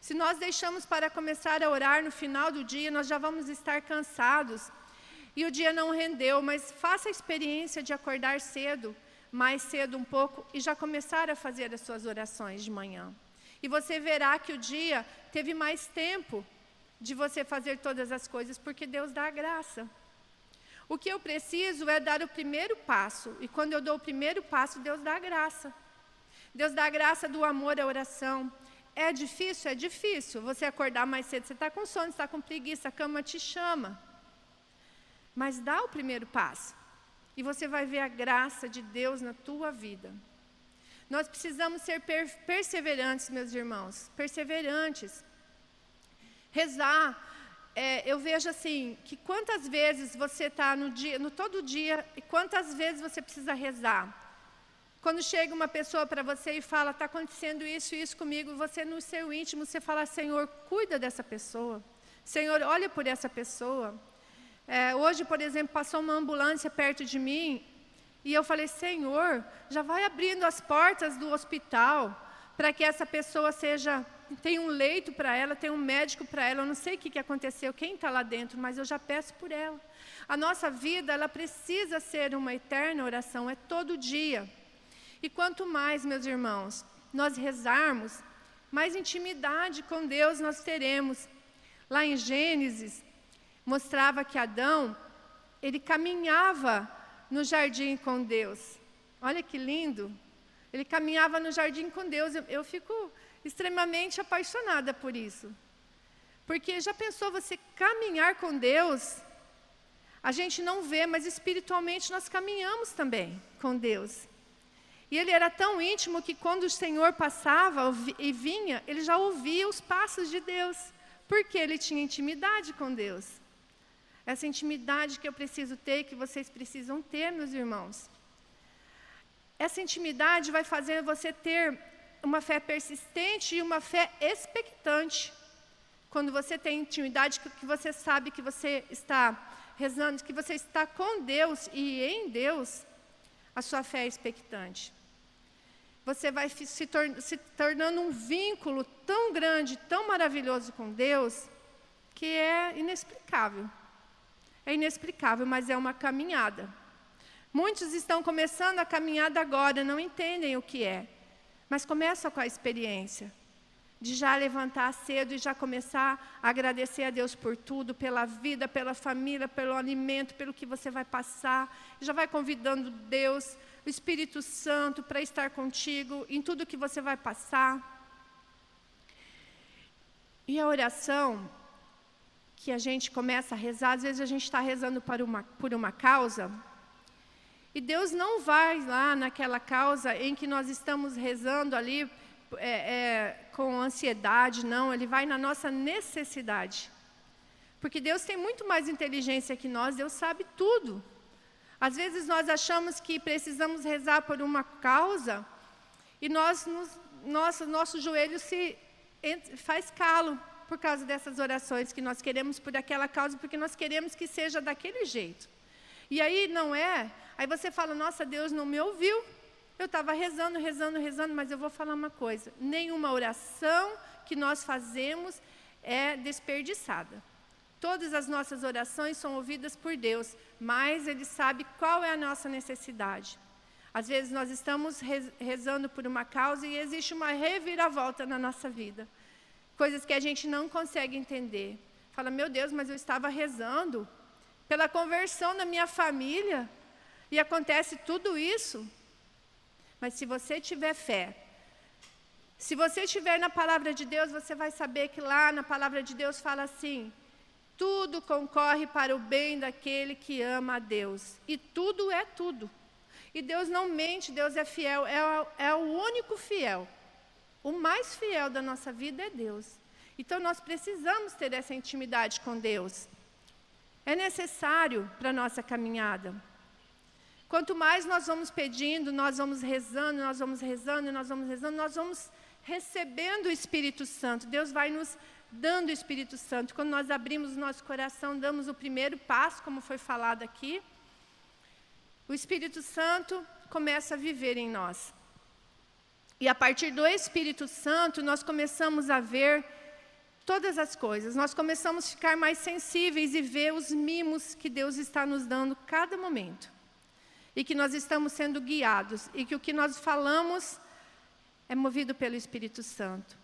Se nós deixamos para começar a orar no final do dia, nós já vamos estar cansados e o dia não rendeu, mas faça a experiência de acordar cedo, mais cedo um pouco, e já começar a fazer as suas orações de manhã. E você verá que o dia teve mais tempo de você fazer todas as coisas, porque Deus dá a graça. O que eu preciso é dar o primeiro passo, e quando eu dou o primeiro passo, Deus dá a graça. Deus dá a graça do amor à oração. É difícil? É difícil. Você acordar mais cedo, você está com sono, está com preguiça, a cama te chama. Mas dá o primeiro passo. E você vai ver a graça de Deus na tua vida. Nós precisamos ser per perseverantes, meus irmãos. Perseverantes. Rezar. É, eu vejo assim, que quantas vezes você está no dia, no todo dia, e quantas vezes você precisa rezar. Quando chega uma pessoa para você e fala, está acontecendo isso e isso comigo, você no seu íntimo, você fala, Senhor, cuida dessa pessoa. Senhor, olha por essa pessoa. É, hoje, por exemplo, passou uma ambulância perto de mim e eu falei, Senhor, já vai abrindo as portas do hospital para que essa pessoa seja, tenha um leito para ela, tenha um médico para ela. Eu não sei o que, que aconteceu, quem está lá dentro, mas eu já peço por ela. A nossa vida, ela precisa ser uma eterna oração, é todo dia. E quanto mais, meus irmãos, nós rezarmos, mais intimidade com Deus nós teremos. Lá em Gênesis, mostrava que Adão, ele caminhava no jardim com Deus. Olha que lindo. Ele caminhava no jardim com Deus. Eu, eu fico extremamente apaixonada por isso. Porque já pensou você caminhar com Deus? A gente não vê, mas espiritualmente nós caminhamos também com Deus. E ele era tão íntimo que quando o Senhor passava e vinha, ele já ouvia os passos de Deus, porque ele tinha intimidade com Deus. Essa intimidade que eu preciso ter, que vocês precisam ter, meus irmãos. Essa intimidade vai fazer você ter uma fé persistente e uma fé expectante. Quando você tem intimidade, que você sabe que você está rezando, que você está com Deus e em Deus, a sua fé é expectante. Você vai se, tor se tornando um vínculo tão grande, tão maravilhoso com Deus, que é inexplicável. É inexplicável, mas é uma caminhada. Muitos estão começando a caminhada agora, não entendem o que é, mas começam com a experiência de já levantar cedo e já começar a agradecer a Deus por tudo, pela vida, pela família, pelo alimento, pelo que você vai passar. Já vai convidando Deus, o Espírito Santo, para estar contigo em tudo que você vai passar. E a oração, que a gente começa a rezar, às vezes a gente está rezando por uma, por uma causa, e Deus não vai lá naquela causa em que nós estamos rezando ali é, é, com ansiedade, não, Ele vai na nossa necessidade. Porque Deus tem muito mais inteligência que nós, Deus sabe tudo. Às vezes nós achamos que precisamos rezar por uma causa e nós, nos, nosso, nosso joelho se faz calo por causa dessas orações que nós queremos por aquela causa, porque nós queremos que seja daquele jeito. E aí não é, aí você fala, nossa, Deus não me ouviu. Eu estava rezando, rezando, rezando, mas eu vou falar uma coisa: nenhuma oração que nós fazemos é desperdiçada. Todas as nossas orações são ouvidas por Deus, mas Ele sabe qual é a nossa necessidade. Às vezes nós estamos rezando por uma causa e existe uma reviravolta na nossa vida coisas que a gente não consegue entender. Fala, meu Deus, mas eu estava rezando pela conversão da minha família e acontece tudo isso. Mas se você tiver fé, se você estiver na palavra de Deus, você vai saber que lá na palavra de Deus fala assim: tudo concorre para o bem daquele que ama a Deus. E tudo é tudo. E Deus não mente, Deus é fiel, é, é o único fiel. O mais fiel da nossa vida é Deus. Então nós precisamos ter essa intimidade com Deus. É necessário para a nossa caminhada. Quanto mais nós vamos pedindo, nós vamos rezando, nós vamos rezando, nós vamos rezando, nós vamos recebendo o Espírito Santo. Deus vai nos dando o Espírito Santo. Quando nós abrimos nosso coração, damos o primeiro passo, como foi falado aqui, o Espírito Santo começa a viver em nós. E a partir do Espírito Santo, nós começamos a ver todas as coisas. Nós começamos a ficar mais sensíveis e ver os mimos que Deus está nos dando cada momento. E que nós estamos sendo guiados. E que o que nós falamos é movido pelo Espírito Santo.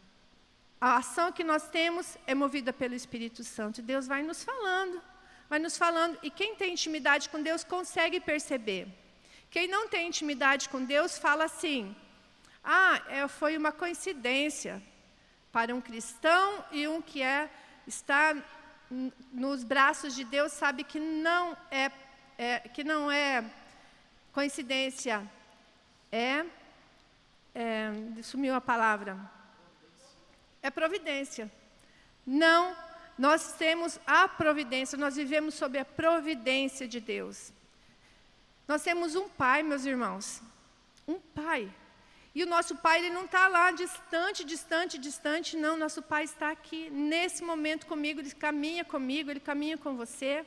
a ação que nós temos é movida pelo Espírito Santo. Deus vai nos falando, vai nos falando. E quem tem intimidade com Deus consegue perceber. Quem não tem intimidade com Deus fala assim: ah, é, foi uma coincidência para um cristão e um que é está nos braços de Deus sabe que não é, é que não é coincidência, é, é sumiu a palavra, é providência. Não, nós temos a providência, nós vivemos sob a providência de Deus. Nós temos um pai, meus irmãos, um pai. E o nosso pai ele não está lá distante, distante, distante, não. Nosso pai está aqui, nesse momento comigo, ele caminha comigo, ele caminha com você.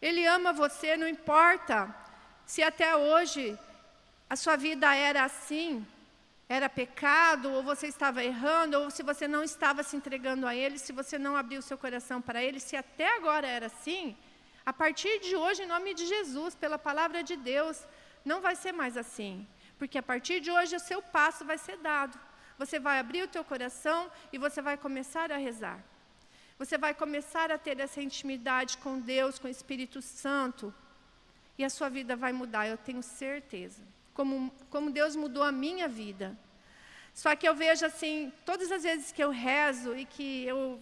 Ele ama você, não importa se até hoje a sua vida era assim, era pecado, ou você estava errando, ou se você não estava se entregando a Ele, se você não abriu seu coração para Ele, se até agora era assim, a partir de hoje, em nome de Jesus, pela palavra de Deus, não vai ser mais assim. Porque a partir de hoje o seu passo vai ser dado. Você vai abrir o teu coração e você vai começar a rezar. Você vai começar a ter essa intimidade com Deus, com o Espírito Santo. E a sua vida vai mudar, eu tenho certeza. Como, como Deus mudou a minha vida. Só que eu vejo assim, todas as vezes que eu rezo e que eu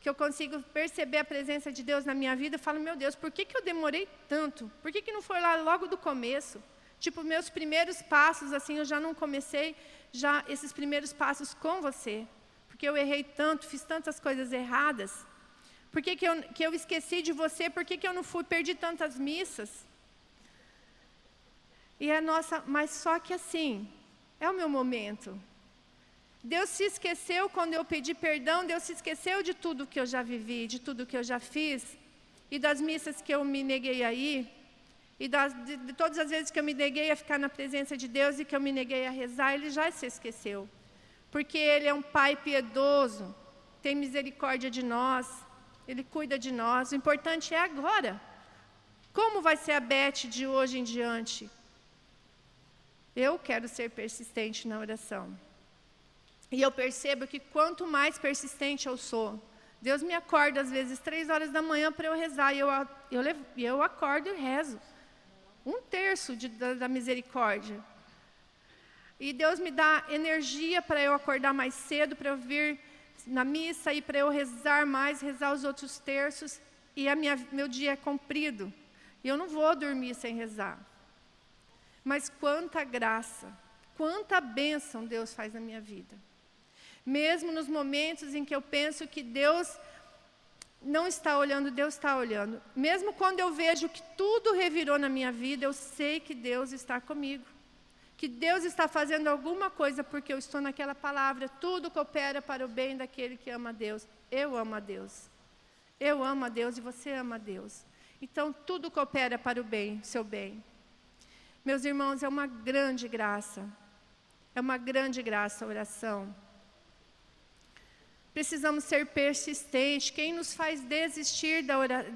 que eu consigo perceber a presença de Deus na minha vida, eu falo, meu Deus, por que, que eu demorei tanto? Por que, que não foi lá logo do começo? Tipo, meus primeiros passos, assim, eu já não comecei já esses primeiros passos com você. Porque eu errei tanto, fiz tantas coisas erradas. Por que, que, eu, que eu esqueci de você? Por que, que eu não fui, perdi tantas missas? E é nossa, mas só que assim, é o meu momento. Deus se esqueceu quando eu pedi perdão, Deus se esqueceu de tudo que eu já vivi, de tudo que eu já fiz, e das missas que eu me neguei a ir, e das, de, de todas as vezes que eu me neguei a ficar na presença de Deus e que eu me neguei a rezar, Ele já se esqueceu. Porque Ele é um Pai piedoso, tem misericórdia de nós, Ele cuida de nós. O importante é agora. Como vai ser a Beth de hoje em diante? Eu quero ser persistente na oração. E eu percebo que quanto mais persistente eu sou, Deus me acorda às vezes três horas da manhã para eu rezar, e eu, eu, eu acordo e rezo. Um terço de, da, da misericórdia. E Deus me dá energia para eu acordar mais cedo, para eu vir na missa e para eu rezar mais, rezar os outros terços. E a minha, meu dia é comprido. E eu não vou dormir sem rezar. Mas quanta graça, quanta bênção Deus faz na minha vida. Mesmo nos momentos em que eu penso que Deus não está olhando, Deus está olhando. Mesmo quando eu vejo que tudo revirou na minha vida, eu sei que Deus está comigo. Que Deus está fazendo alguma coisa porque eu estou naquela palavra. Tudo coopera para o bem daquele que ama a Deus. Eu amo a Deus. Eu amo a Deus e você ama a Deus. Então tudo coopera para o bem, seu bem. Meus irmãos, é uma grande graça. É uma grande graça a oração. Precisamos ser persistentes. Quem nos faz desistir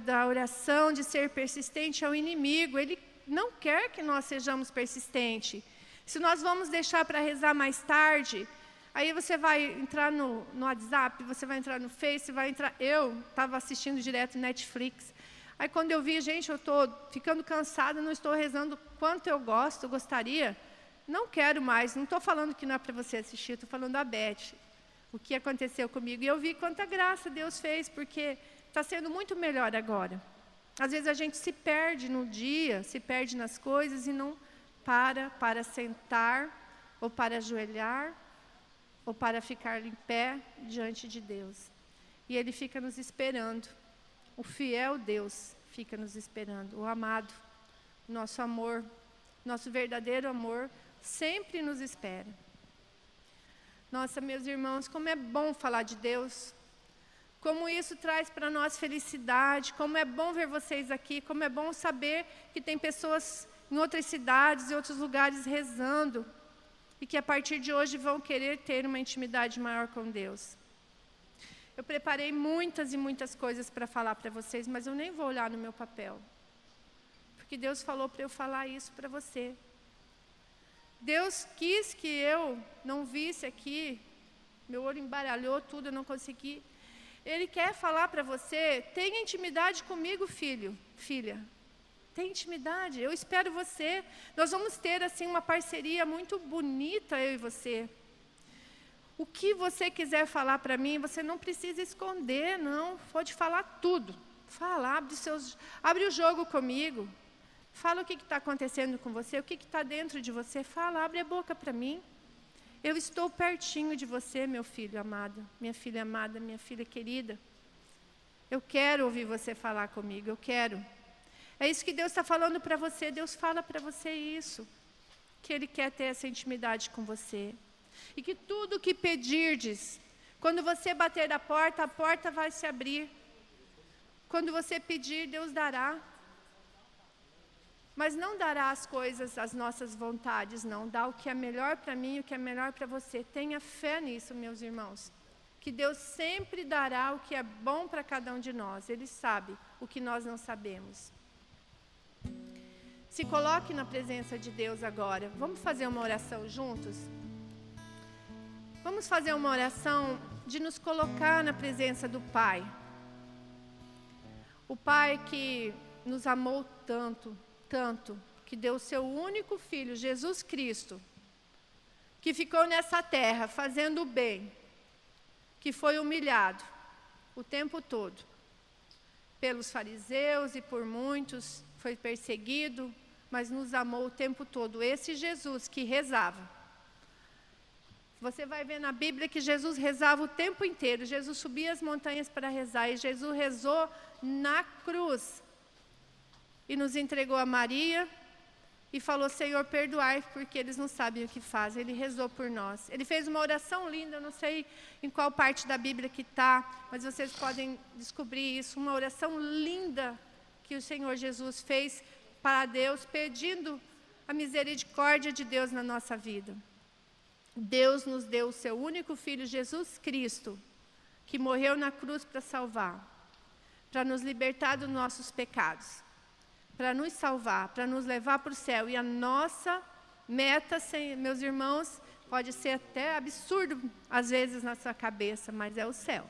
da oração, de ser persistente, é o inimigo. Ele não quer que nós sejamos persistentes. Se nós vamos deixar para rezar mais tarde, aí você vai entrar no, no WhatsApp, você vai entrar no Face, vai entrar. Eu estava assistindo direto Netflix. Aí quando eu vi, gente, eu estou ficando cansada, não estou rezando quanto eu gosto, gostaria. Não quero mais, não estou falando que não é para você assistir, estou falando da Beth o que aconteceu comigo. E eu vi quanta graça Deus fez, porque está sendo muito melhor agora. Às vezes a gente se perde no dia, se perde nas coisas e não para para sentar, ou para ajoelhar, ou para ficar em pé diante de Deus. E Ele fica nos esperando. O fiel Deus fica nos esperando. O amado, nosso amor, nosso verdadeiro amor, sempre nos espera. Nossa, meus irmãos, como é bom falar de Deus. Como isso traz para nós felicidade, como é bom ver vocês aqui, como é bom saber que tem pessoas em outras cidades e outros lugares rezando e que a partir de hoje vão querer ter uma intimidade maior com Deus. Eu preparei muitas e muitas coisas para falar para vocês, mas eu nem vou olhar no meu papel. Porque Deus falou para eu falar isso para você. Deus quis que eu não visse aqui meu olho embaralhou tudo, eu não consegui. Ele quer falar para você: tenha intimidade comigo, filho, filha. Tenha intimidade. Eu espero você. Nós vamos ter assim uma parceria muito bonita eu e você. O que você quiser falar para mim, você não precisa esconder, não. Pode falar tudo. Fala, abre, seus, abre o jogo comigo. Fala o que está acontecendo com você, o que está dentro de você. Fala, abre a boca para mim. Eu estou pertinho de você, meu filho amado, minha filha amada, minha filha querida. Eu quero ouvir você falar comigo, eu quero. É isso que Deus está falando para você. Deus fala para você isso. Que Ele quer ter essa intimidade com você. E que tudo que pedirdes, quando você bater na porta, a porta vai se abrir. Quando você pedir, Deus dará. Mas não dará as coisas, as nossas vontades, não. Dá o que é melhor para mim o que é melhor para você. Tenha fé nisso, meus irmãos. Que Deus sempre dará o que é bom para cada um de nós. Ele sabe o que nós não sabemos. Se coloque na presença de Deus agora. Vamos fazer uma oração juntos? Vamos fazer uma oração de nos colocar na presença do Pai. O Pai que nos amou tanto, tanto, que deu o seu único filho, Jesus Cristo, que ficou nessa terra fazendo o bem, que foi humilhado o tempo todo pelos fariseus e por muitos, foi perseguido, mas nos amou o tempo todo. Esse Jesus que rezava. Você vai ver na Bíblia que Jesus rezava o tempo inteiro. Jesus subia as montanhas para rezar e Jesus rezou na cruz e nos entregou a Maria e falou: Senhor, perdoai, porque eles não sabem o que fazem. Ele rezou por nós. Ele fez uma oração linda, não sei em qual parte da Bíblia que está, mas vocês podem descobrir isso. Uma oração linda que o Senhor Jesus fez para Deus, pedindo a misericórdia de Deus na nossa vida. Deus nos deu o seu único filho, Jesus Cristo, que morreu na cruz para salvar, para nos libertar dos nossos pecados para nos salvar, para nos levar para o céu. E a nossa meta, meus irmãos, pode ser até absurdo às vezes na sua cabeça, mas é o céu.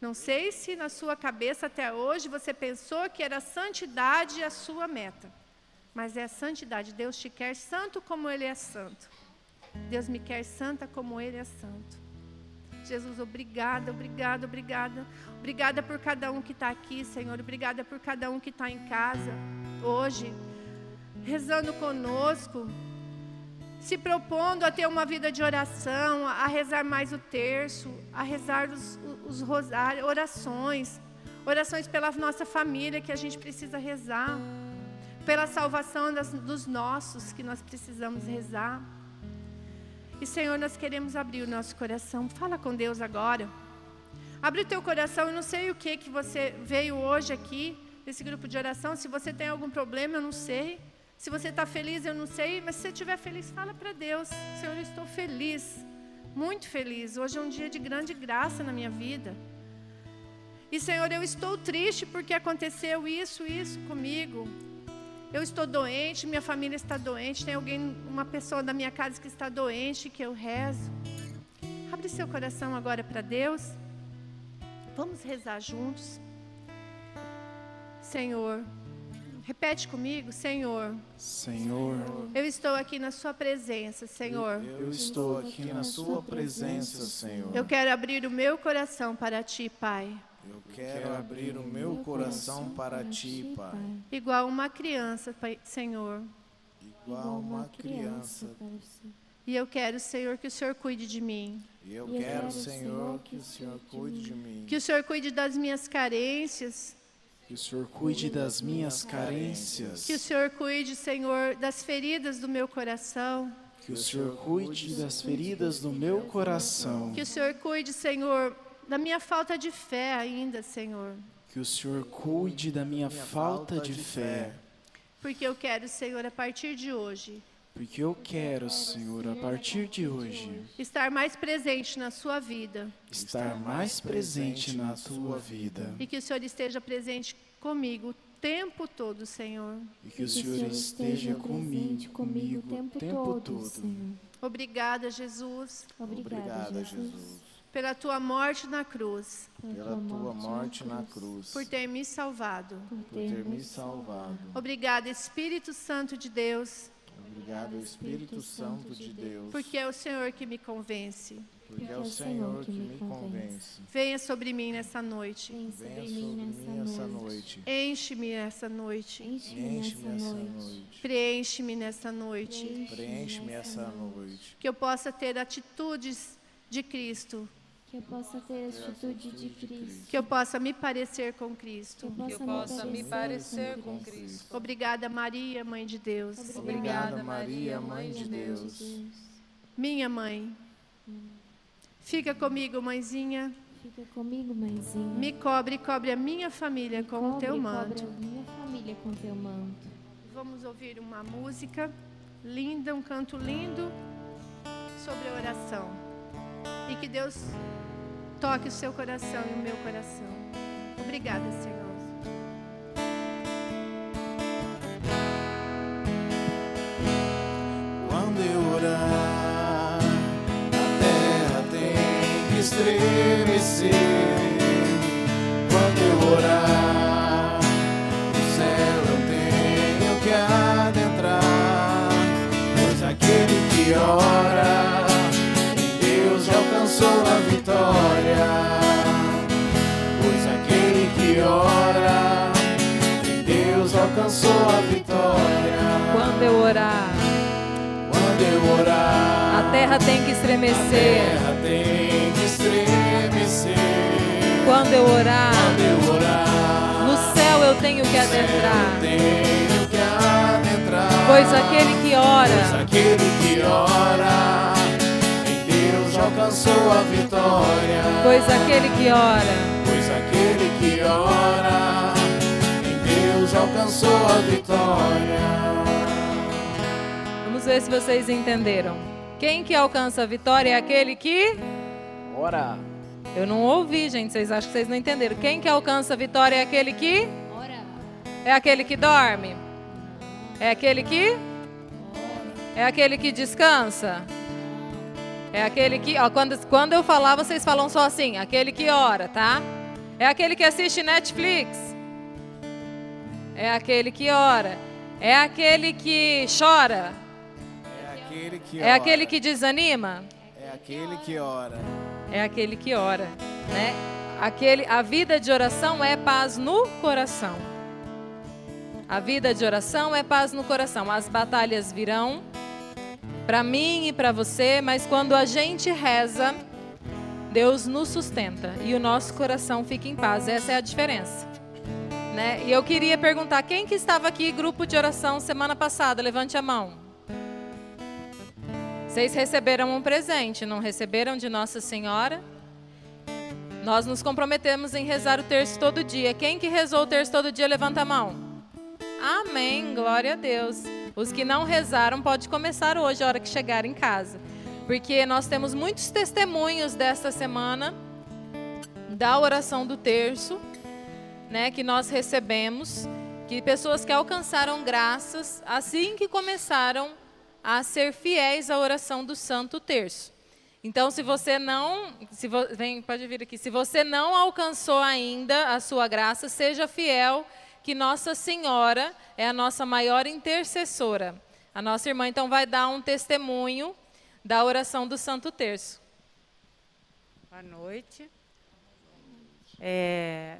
Não sei se na sua cabeça até hoje você pensou que era santidade a sua meta, mas é a santidade. Deus te quer santo como Ele é santo. Deus me quer santa como Ele é santo. Jesus, obrigada, obrigada, obrigada. Obrigada por cada um que está aqui, Senhor. Obrigada por cada um que está em casa hoje, rezando conosco, se propondo a ter uma vida de oração, a rezar mais o terço, a rezar os, os rosários, orações, orações pela nossa família que a gente precisa rezar, pela salvação das, dos nossos que nós precisamos rezar. E Senhor, nós queremos abrir o nosso coração. Fala com Deus agora. Abre o teu coração. Eu não sei o que que você veio hoje aqui nesse grupo de oração. Se você tem algum problema, eu não sei. Se você está feliz, eu não sei. Mas se você estiver feliz, fala para Deus. Senhor, eu estou feliz, muito feliz. Hoje é um dia de grande graça na minha vida. E Senhor, eu estou triste porque aconteceu isso, isso comigo. Eu estou doente, minha família está doente, tem alguém, uma pessoa da minha casa que está doente, que eu rezo. Abre seu coração agora para Deus. Vamos rezar juntos. Senhor, repete comigo, Senhor. Senhor, eu estou aqui na Sua presença, Senhor. Eu estou aqui na Sua presença, Senhor. Eu quero abrir o meu coração para Ti, Pai. Eu quero abrir o meu coração para ti, Pai. Igual uma criança, Pai, Senhor. Igual uma criança. E eu quero, Senhor, que o Senhor cuide de mim. E eu quero, Senhor, que o Senhor cuide de mim. Que o Senhor cuide das minhas carências. Que o Senhor cuide das minhas carências. Que o Senhor cuide, Senhor, das feridas do meu coração. Que o Senhor cuide das feridas do meu coração. Que o Senhor cuide, Senhor, da minha falta de fé ainda, Senhor. Que o Senhor cuide da minha falta de fé. Porque eu quero, Senhor, a partir de hoje. Porque eu quero, Senhor, a partir de hoje, estar mais presente na sua vida. Estar mais presente na tua vida. E que o Senhor esteja presente comigo o tempo todo, Senhor. E que o Senhor esteja comigo, comigo o tempo todo. Obrigada, Jesus. Obrigada, Jesus. Pela tua morte na cruz. Pela tua morte na cruz. Por ter me salvado. Por ter me salvado. Obrigada, Espírito Santo de Deus. Obrigado, Espírito Santo de Deus. Porque é o Senhor que me convence. Porque é o Senhor que me convence. Venha sobre mim nessa noite. Venha sobre mim nessa noite. Enche-me nessa noite. Enche-me nessa noite. Preenche-me nessa noite. Preenche-me essa noite. Que eu possa ter atitudes de Cristo. Que eu possa ter a atitude de Cristo. Que eu possa me parecer com Cristo. Que eu possa me parecer com Cristo. Obrigada, Maria, Mãe de Deus. Obrigada, Maria, Mãe de Deus. Minha mãe. Fica comigo, mãezinha. Fica comigo, mãezinha. Me cobre e cobre a minha família com o teu manto. Cobre a minha família com teu manto. Vamos ouvir uma música linda, um canto lindo sobre a oração. E que Deus toque o seu coração e o meu coração. Obrigada, Senhor. Quando eu orar, a terra tem que estremecer. Quando eu orar, o céu eu tenho que adentrar. Pois aquele que ora, em Deus já alcançou a vitória. Quando eu orar, a terra tem que a estremecer. terra tem que estremecer. Quando eu orar, Quando eu orar, no céu eu tenho que adentrar. tenho que adentrar. Pois aquele que Pois ora, aquele que ora, em Deus já alcançou a vitória. pois aquele que ora, Pois aquele que ora, em Deus já alcançou a vitória. Ver se vocês entenderam. Quem que alcança a vitória é aquele que Ora. Eu não ouvi, gente. Vocês acham que vocês não entenderam? Quem que alcança a vitória é aquele que Ora. é aquele que dorme? É aquele que é aquele que descansa? É aquele que, ó, quando, quando eu falar, vocês falam só assim, aquele que ora, tá? É aquele que assiste Netflix? É aquele que ora. É aquele que chora? É aquele que É ora. aquele que desanima? É aquele que ora. é aquele que ora, né? Aquele, a vida de oração é paz no coração. A vida de oração é paz no coração. As batalhas virão para mim e para você, mas quando a gente reza, Deus nos sustenta e o nosso coração fica em paz. Essa é a diferença. Né? E eu queria perguntar, quem que estava aqui grupo de oração semana passada? Levante a mão. Vocês receberam um presente, não receberam de Nossa Senhora? Nós nos comprometemos em rezar o terço todo dia. Quem que rezou o terço todo dia, levanta a mão. Amém, glória a Deus. Os que não rezaram, pode começar hoje, a hora que chegar em casa. Porque nós temos muitos testemunhos desta semana da oração do terço, né, que nós recebemos, que pessoas que alcançaram graças assim que começaram a ser fiéis à oração do Santo Terço. Então, se você não, se vo, vem, pode vir aqui. Se você não alcançou ainda a sua graça, seja fiel, que Nossa Senhora é a nossa maior intercessora. A nossa irmã então vai dar um testemunho da oração do Santo Terço. Boa noite. É,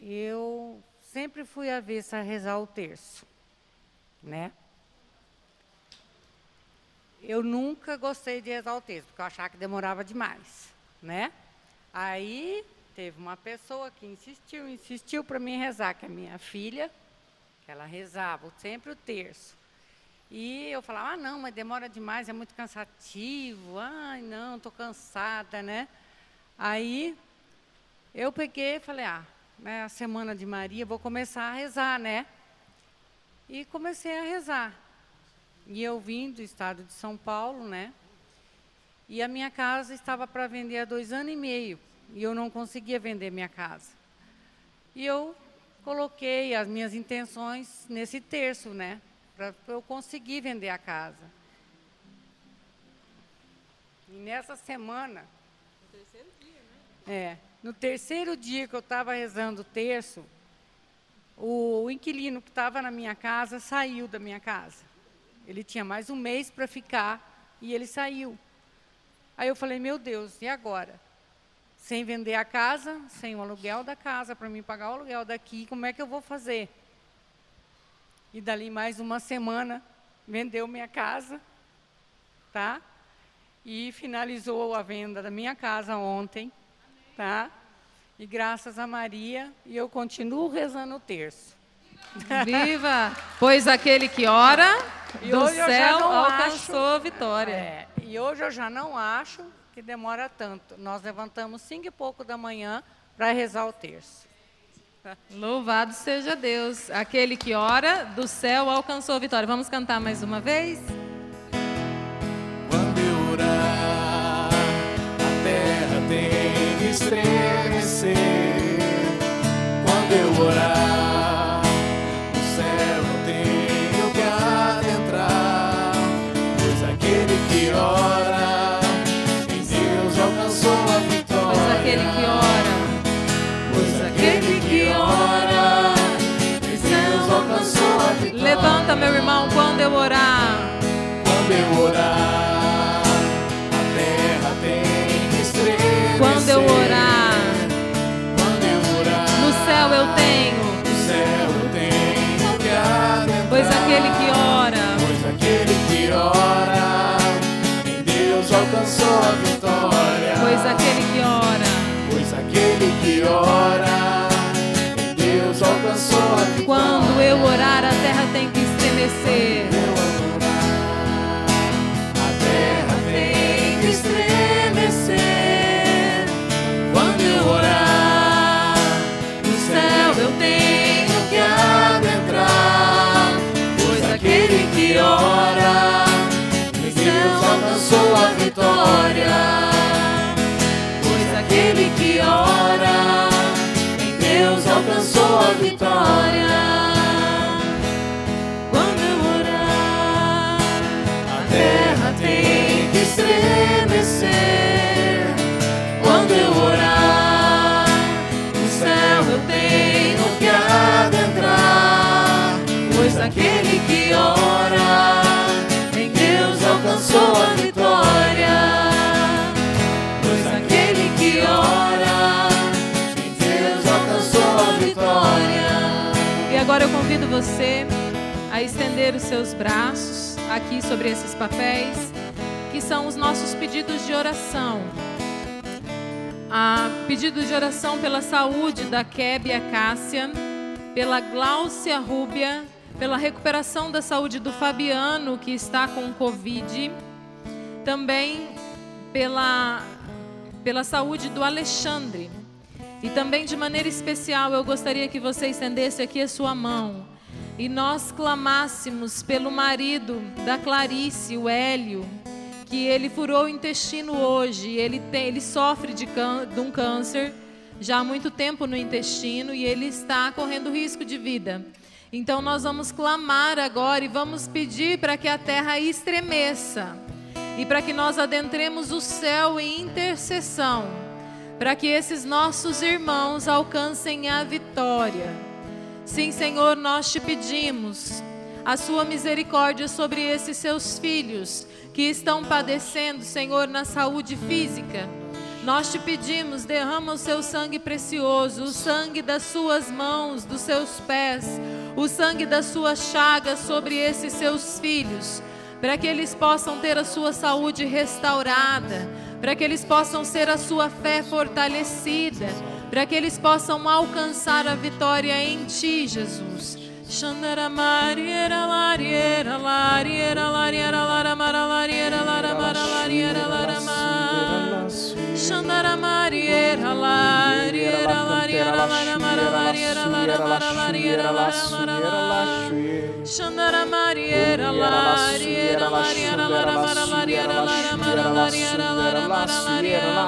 eu sempre fui avessa a rezar o terço, né? Eu nunca gostei de rezar o terço, porque eu achava que demorava demais, né? Aí teve uma pessoa que insistiu, insistiu para mim rezar, que é minha filha, que ela rezava sempre o terço. E eu falava, ah, não, mas demora demais, é muito cansativo. Ai, não, estou cansada, né? Aí eu peguei e falei, ah, é a semana de Maria, vou começar a rezar, né? E comecei a rezar. E eu vim do estado de São Paulo, né? E a minha casa estava para vender há dois anos e meio. E eu não conseguia vender minha casa. E eu coloquei as minhas intenções nesse terço, né? Para eu conseguir vender a casa. E nessa semana. No terceiro dia, né? É. No terceiro dia que eu estava rezando o terço, o, o inquilino que estava na minha casa saiu da minha casa. Ele tinha mais um mês para ficar e ele saiu. Aí eu falei, meu Deus, e agora? Sem vender a casa, sem o aluguel da casa, para mim pagar o aluguel daqui, como é que eu vou fazer? E dali mais uma semana, vendeu minha casa, tá? E finalizou a venda da minha casa ontem, tá? E graças a Maria, e eu continuo rezando o terço. Viva! Pois aquele que ora, e do céu alcançou a vitória. É, e hoje eu já não acho que demora tanto. Nós levantamos cinco e pouco da manhã para rezar o terço. Louvado seja Deus. Aquele que ora, do céu alcançou a vitória. Vamos cantar mais uma vez? Quando eu orar, a terra tem que estremecer. Quando eu orar, irmão, quando eu orar. Quando eu orar, a terra tem que estremecer. Quando eu orar, Quando eu orar, no céu eu tenho. no céu eu tenho que adentrar. Pois aquele que ora, Pois aquele que ora, em Deus alcançou a vitória. pois aquele que ora, adorar, a terra tem que estremecer. Quando eu orar, no céu eu tenho que adentrar. Pois aquele que ora, em Deus alcançou a vitória. Pois aquele que ora, em Deus alcançou a vitória. Aquele que ora, em Deus alcançou a vitória. Pois aquele que ora, em Deus alcançou a vitória. E agora eu convido você a estender os seus braços aqui sobre esses papéis, que são os nossos pedidos de oração. A pedido de oração pela saúde da Kébia Cássia, pela Gláucia Rúbia, pela recuperação da saúde do Fabiano, que está com Covid, também pela, pela saúde do Alexandre. E também de maneira especial, eu gostaria que você estendesse aqui a sua mão e nós clamássemos pelo marido da Clarice, o Hélio, que ele furou o intestino hoje, ele, tem, ele sofre de, can, de um câncer já há muito tempo no intestino e ele está correndo risco de vida. Então nós vamos clamar agora e vamos pedir para que a terra estremeça e para que nós adentremos o céu em intercessão, para que esses nossos irmãos alcancem a vitória. Sim, Senhor, nós te pedimos a sua misericórdia sobre esses seus filhos que estão padecendo, Senhor, na saúde física. Nós te pedimos, derrama o seu sangue precioso, o sangue das suas mãos, dos seus pés, o sangue das suas chagas sobre esses seus filhos, para que eles possam ter a sua saúde restaurada, para que eles possam ser a sua fé fortalecida, para que eles possam alcançar a vitória em ti, Jesus. Xandara mariera lariera lariera lariera laramara lariera laramara lariera larama Xandara mariera lariera lariera laramara lariera laramara lariera laramara Xandara mariera lariera lariera laramara lariera laramara lariera laramara lariera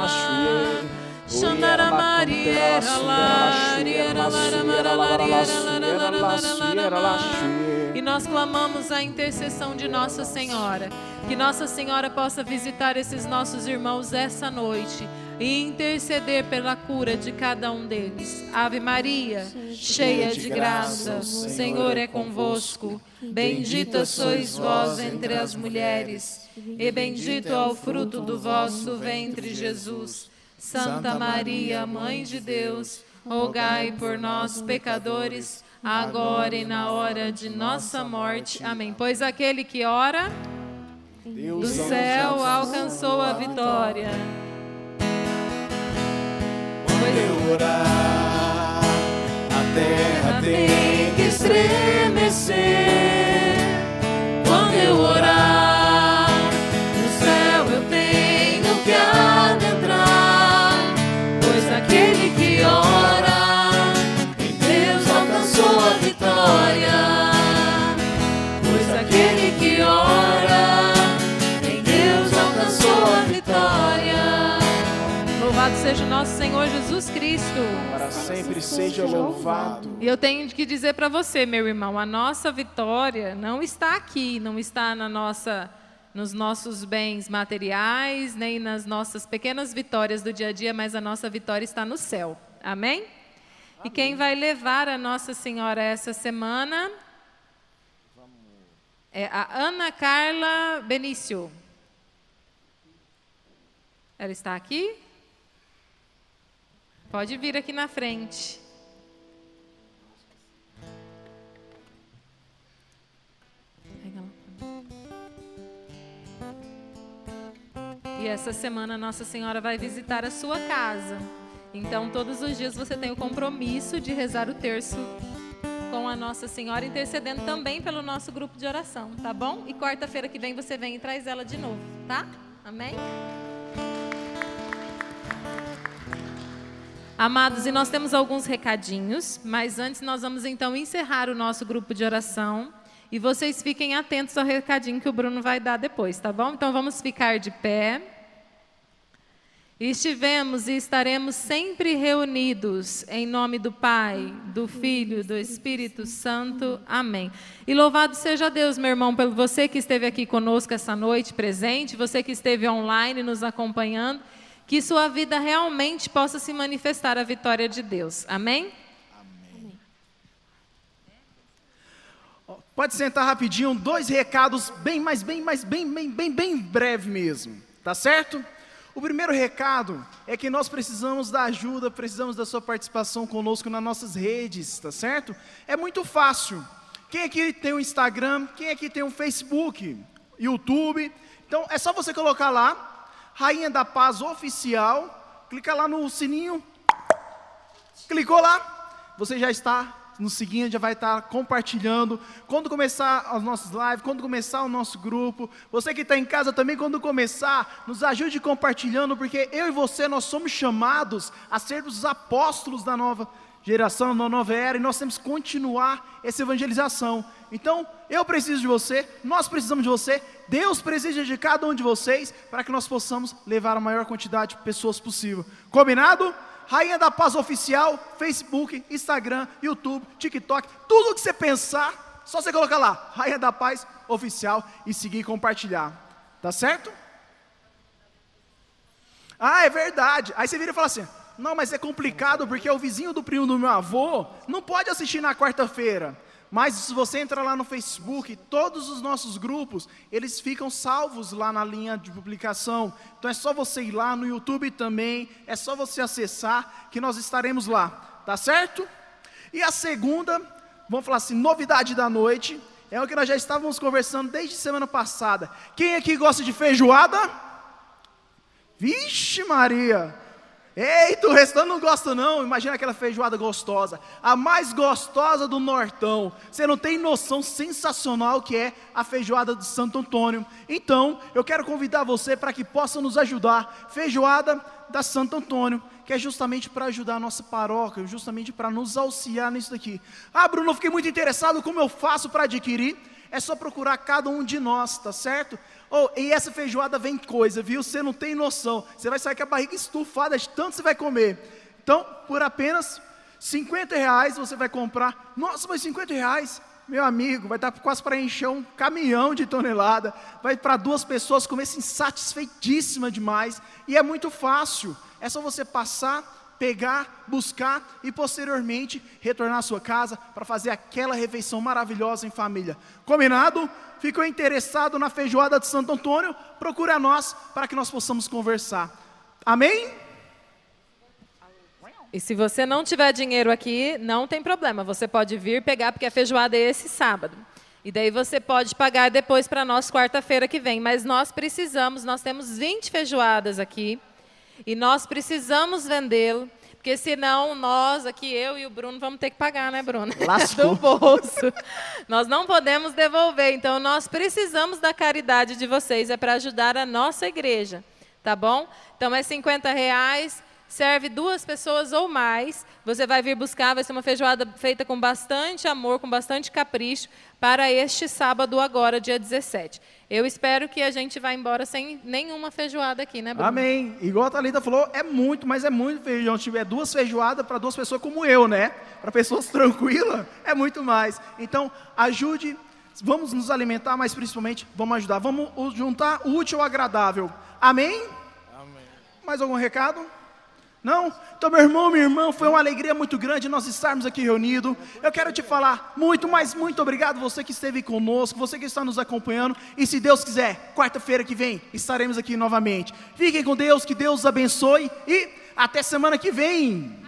Xandara mariera lariera laramara lariera laramara lariera nós clamamos a intercessão de Nossa Senhora. Que Nossa Senhora possa visitar esses nossos irmãos essa noite e interceder pela cura de cada um deles. Ave Maria, cheia de graça, o Senhor é convosco. Bendita sois vós entre as mulheres, e bendito é o fruto do vosso ventre, Jesus. Santa Maria, Mãe de Deus, rogai por nós, pecadores, agora e na hora de nossa morte. Amém. Pois aquele que ora do céu alcançou a vitória quando eu orar, a terra tem que estremecer. Seja o nosso Senhor Jesus Cristo. Para sempre seja louvado. E eu tenho que dizer para você, meu irmão, a nossa vitória não está aqui, não está na nossa, nos nossos bens materiais, nem nas nossas pequenas vitórias do dia a dia, mas a nossa vitória está no céu. Amém? E quem vai levar a Nossa Senhora essa semana é a Ana Carla Benício. Ela está aqui? Pode vir aqui na frente. E essa semana Nossa Senhora vai visitar a sua casa. Então, todos os dias você tem o compromisso de rezar o terço com a Nossa Senhora, intercedendo também pelo nosso grupo de oração, tá bom? E quarta-feira que vem você vem e traz ela de novo, tá? Amém? Amados, e nós temos alguns recadinhos, mas antes nós vamos então encerrar o nosso grupo de oração. E vocês fiquem atentos ao recadinho que o Bruno vai dar depois, tá bom? Então vamos ficar de pé. Estivemos e estaremos sempre reunidos em nome do Pai, do Filho, do Espírito Santo. Amém. E louvado seja Deus, meu irmão, pelo você que esteve aqui conosco essa noite presente, você que esteve online nos acompanhando, que sua vida realmente possa se manifestar a vitória de Deus. Amém? Pode sentar rapidinho, dois recados bem, mais bem, mais bem, bem, bem, bem breve mesmo, tá certo? O primeiro recado é que nós precisamos da ajuda, precisamos da sua participação conosco nas nossas redes, tá certo? É muito fácil. Quem aqui tem um Instagram? Quem aqui tem um Facebook? YouTube? Então é só você colocar lá, Rainha da Paz Oficial, clica lá no sininho, clicou lá, você já está nos seguindo, já vai estar compartilhando. Quando começar as nossas lives, quando começar o nosso grupo, você que está em casa também, quando começar, nos ajude compartilhando, porque eu e você, nós somos chamados a ser os apóstolos da nova geração, da nova era, e nós temos que continuar essa evangelização. Então, eu preciso de você, nós precisamos de você, Deus precisa de cada um de vocês, para que nós possamos levar a maior quantidade de pessoas possível. Combinado? Rainha da Paz Oficial, Facebook, Instagram, YouTube, TikTok, tudo que você pensar, só você colocar lá, Rainha da Paz Oficial e seguir e compartilhar. Tá certo? Ah, é verdade. Aí você vira e fala assim: não, mas é complicado porque o vizinho do primo do meu avô não pode assistir na quarta-feira. Mas se você entrar lá no Facebook, todos os nossos grupos, eles ficam salvos lá na linha de publicação. Então é só você ir lá no YouTube também, é só você acessar que nós estaremos lá, tá certo? E a segunda, vamos falar assim, novidade da noite, é o que nós já estávamos conversando desde semana passada. Quem aqui gosta de feijoada? Vixe Maria! Eita, o restante não gosta não. Imagina aquela feijoada gostosa, a mais gostosa do Nortão. Você não tem noção sensacional que é a feijoada de Santo Antônio. Então, eu quero convidar você para que possa nos ajudar. Feijoada da Santo Antônio, que é justamente para ajudar a nossa paróquia, justamente para nos auxiliar nisso daqui. Ah, Bruno, fiquei muito interessado como eu faço para adquirir. É só procurar cada um de nós, tá certo? Oh, e essa feijoada vem coisa, viu? Você não tem noção. Você vai sair com a barriga estufada de tanto você vai comer. Então, por apenas 50 reais você vai comprar. Nossa, mas 50 reais? meu amigo, vai estar quase para encher um caminhão de tonelada, vai para duas pessoas comer insatisfeitíssima demais, e é muito fácil, é só você passar, pegar, buscar e posteriormente retornar à sua casa para fazer aquela refeição maravilhosa em família. Combinado? Ficou interessado na feijoada de Santo Antônio? Procure a nós para que nós possamos conversar. Amém? E se você não tiver dinheiro aqui, não tem problema. Você pode vir pegar, porque a feijoada é esse sábado. E daí você pode pagar depois para nós quarta-feira que vem. Mas nós precisamos, nós temos 20 feijoadas aqui. E nós precisamos vendê-lo. Porque senão nós, aqui eu e o Bruno, vamos ter que pagar, né, Bruno? Lascou. Do bolso. nós não podemos devolver. Então nós precisamos da caridade de vocês. É para ajudar a nossa igreja. Tá bom? Então é 50 reais serve duas pessoas ou mais. Você vai vir buscar, vai ser uma feijoada feita com bastante amor, com bastante capricho, para este sábado agora, dia 17. Eu espero que a gente vá embora sem nenhuma feijoada aqui, né, Bruno? Amém. Igual a Thalita falou, é muito, mas é muito feijão. Se tiver duas feijoadas para duas pessoas como eu, né? Para pessoas tranquilas, é muito mais. Então, ajude, vamos nos alimentar, mas principalmente vamos ajudar. Vamos juntar o útil ao agradável. Amém? Amém. Mais algum recado? Não? Então, meu irmão, minha irmã, foi uma alegria muito grande nós estarmos aqui reunidos. Eu quero te falar muito, mas muito obrigado você que esteve conosco, você que está nos acompanhando. E se Deus quiser, quarta-feira que vem estaremos aqui novamente. Fiquem com Deus, que Deus os abençoe e até semana que vem.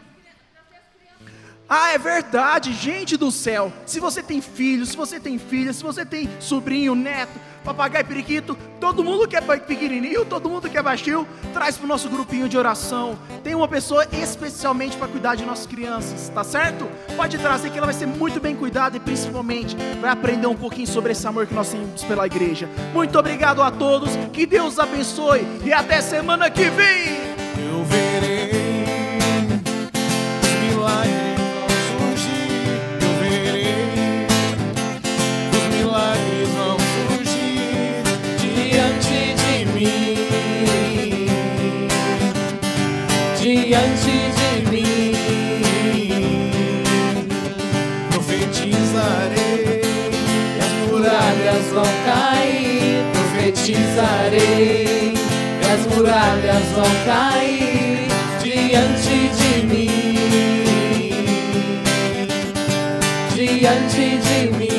Ah, é verdade, gente do céu. Se você tem filho, se você tem filha, se você tem sobrinho, neto, papagaio, periquito, todo mundo que é pequenininho, todo mundo que é baixinho, traz para o nosso grupinho de oração. Tem uma pessoa especialmente para cuidar de nossas crianças, tá certo? Pode trazer que ela vai ser muito bem cuidada e principalmente vai aprender um pouquinho sobre esse amor que nós temos pela igreja. Muito obrigado a todos, que Deus abençoe e até semana que vem. Diante de mim. Profetizarei e as muralhas vão cair. Profetizarei e as muralhas vão cair diante de mim, diante de mim.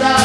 Da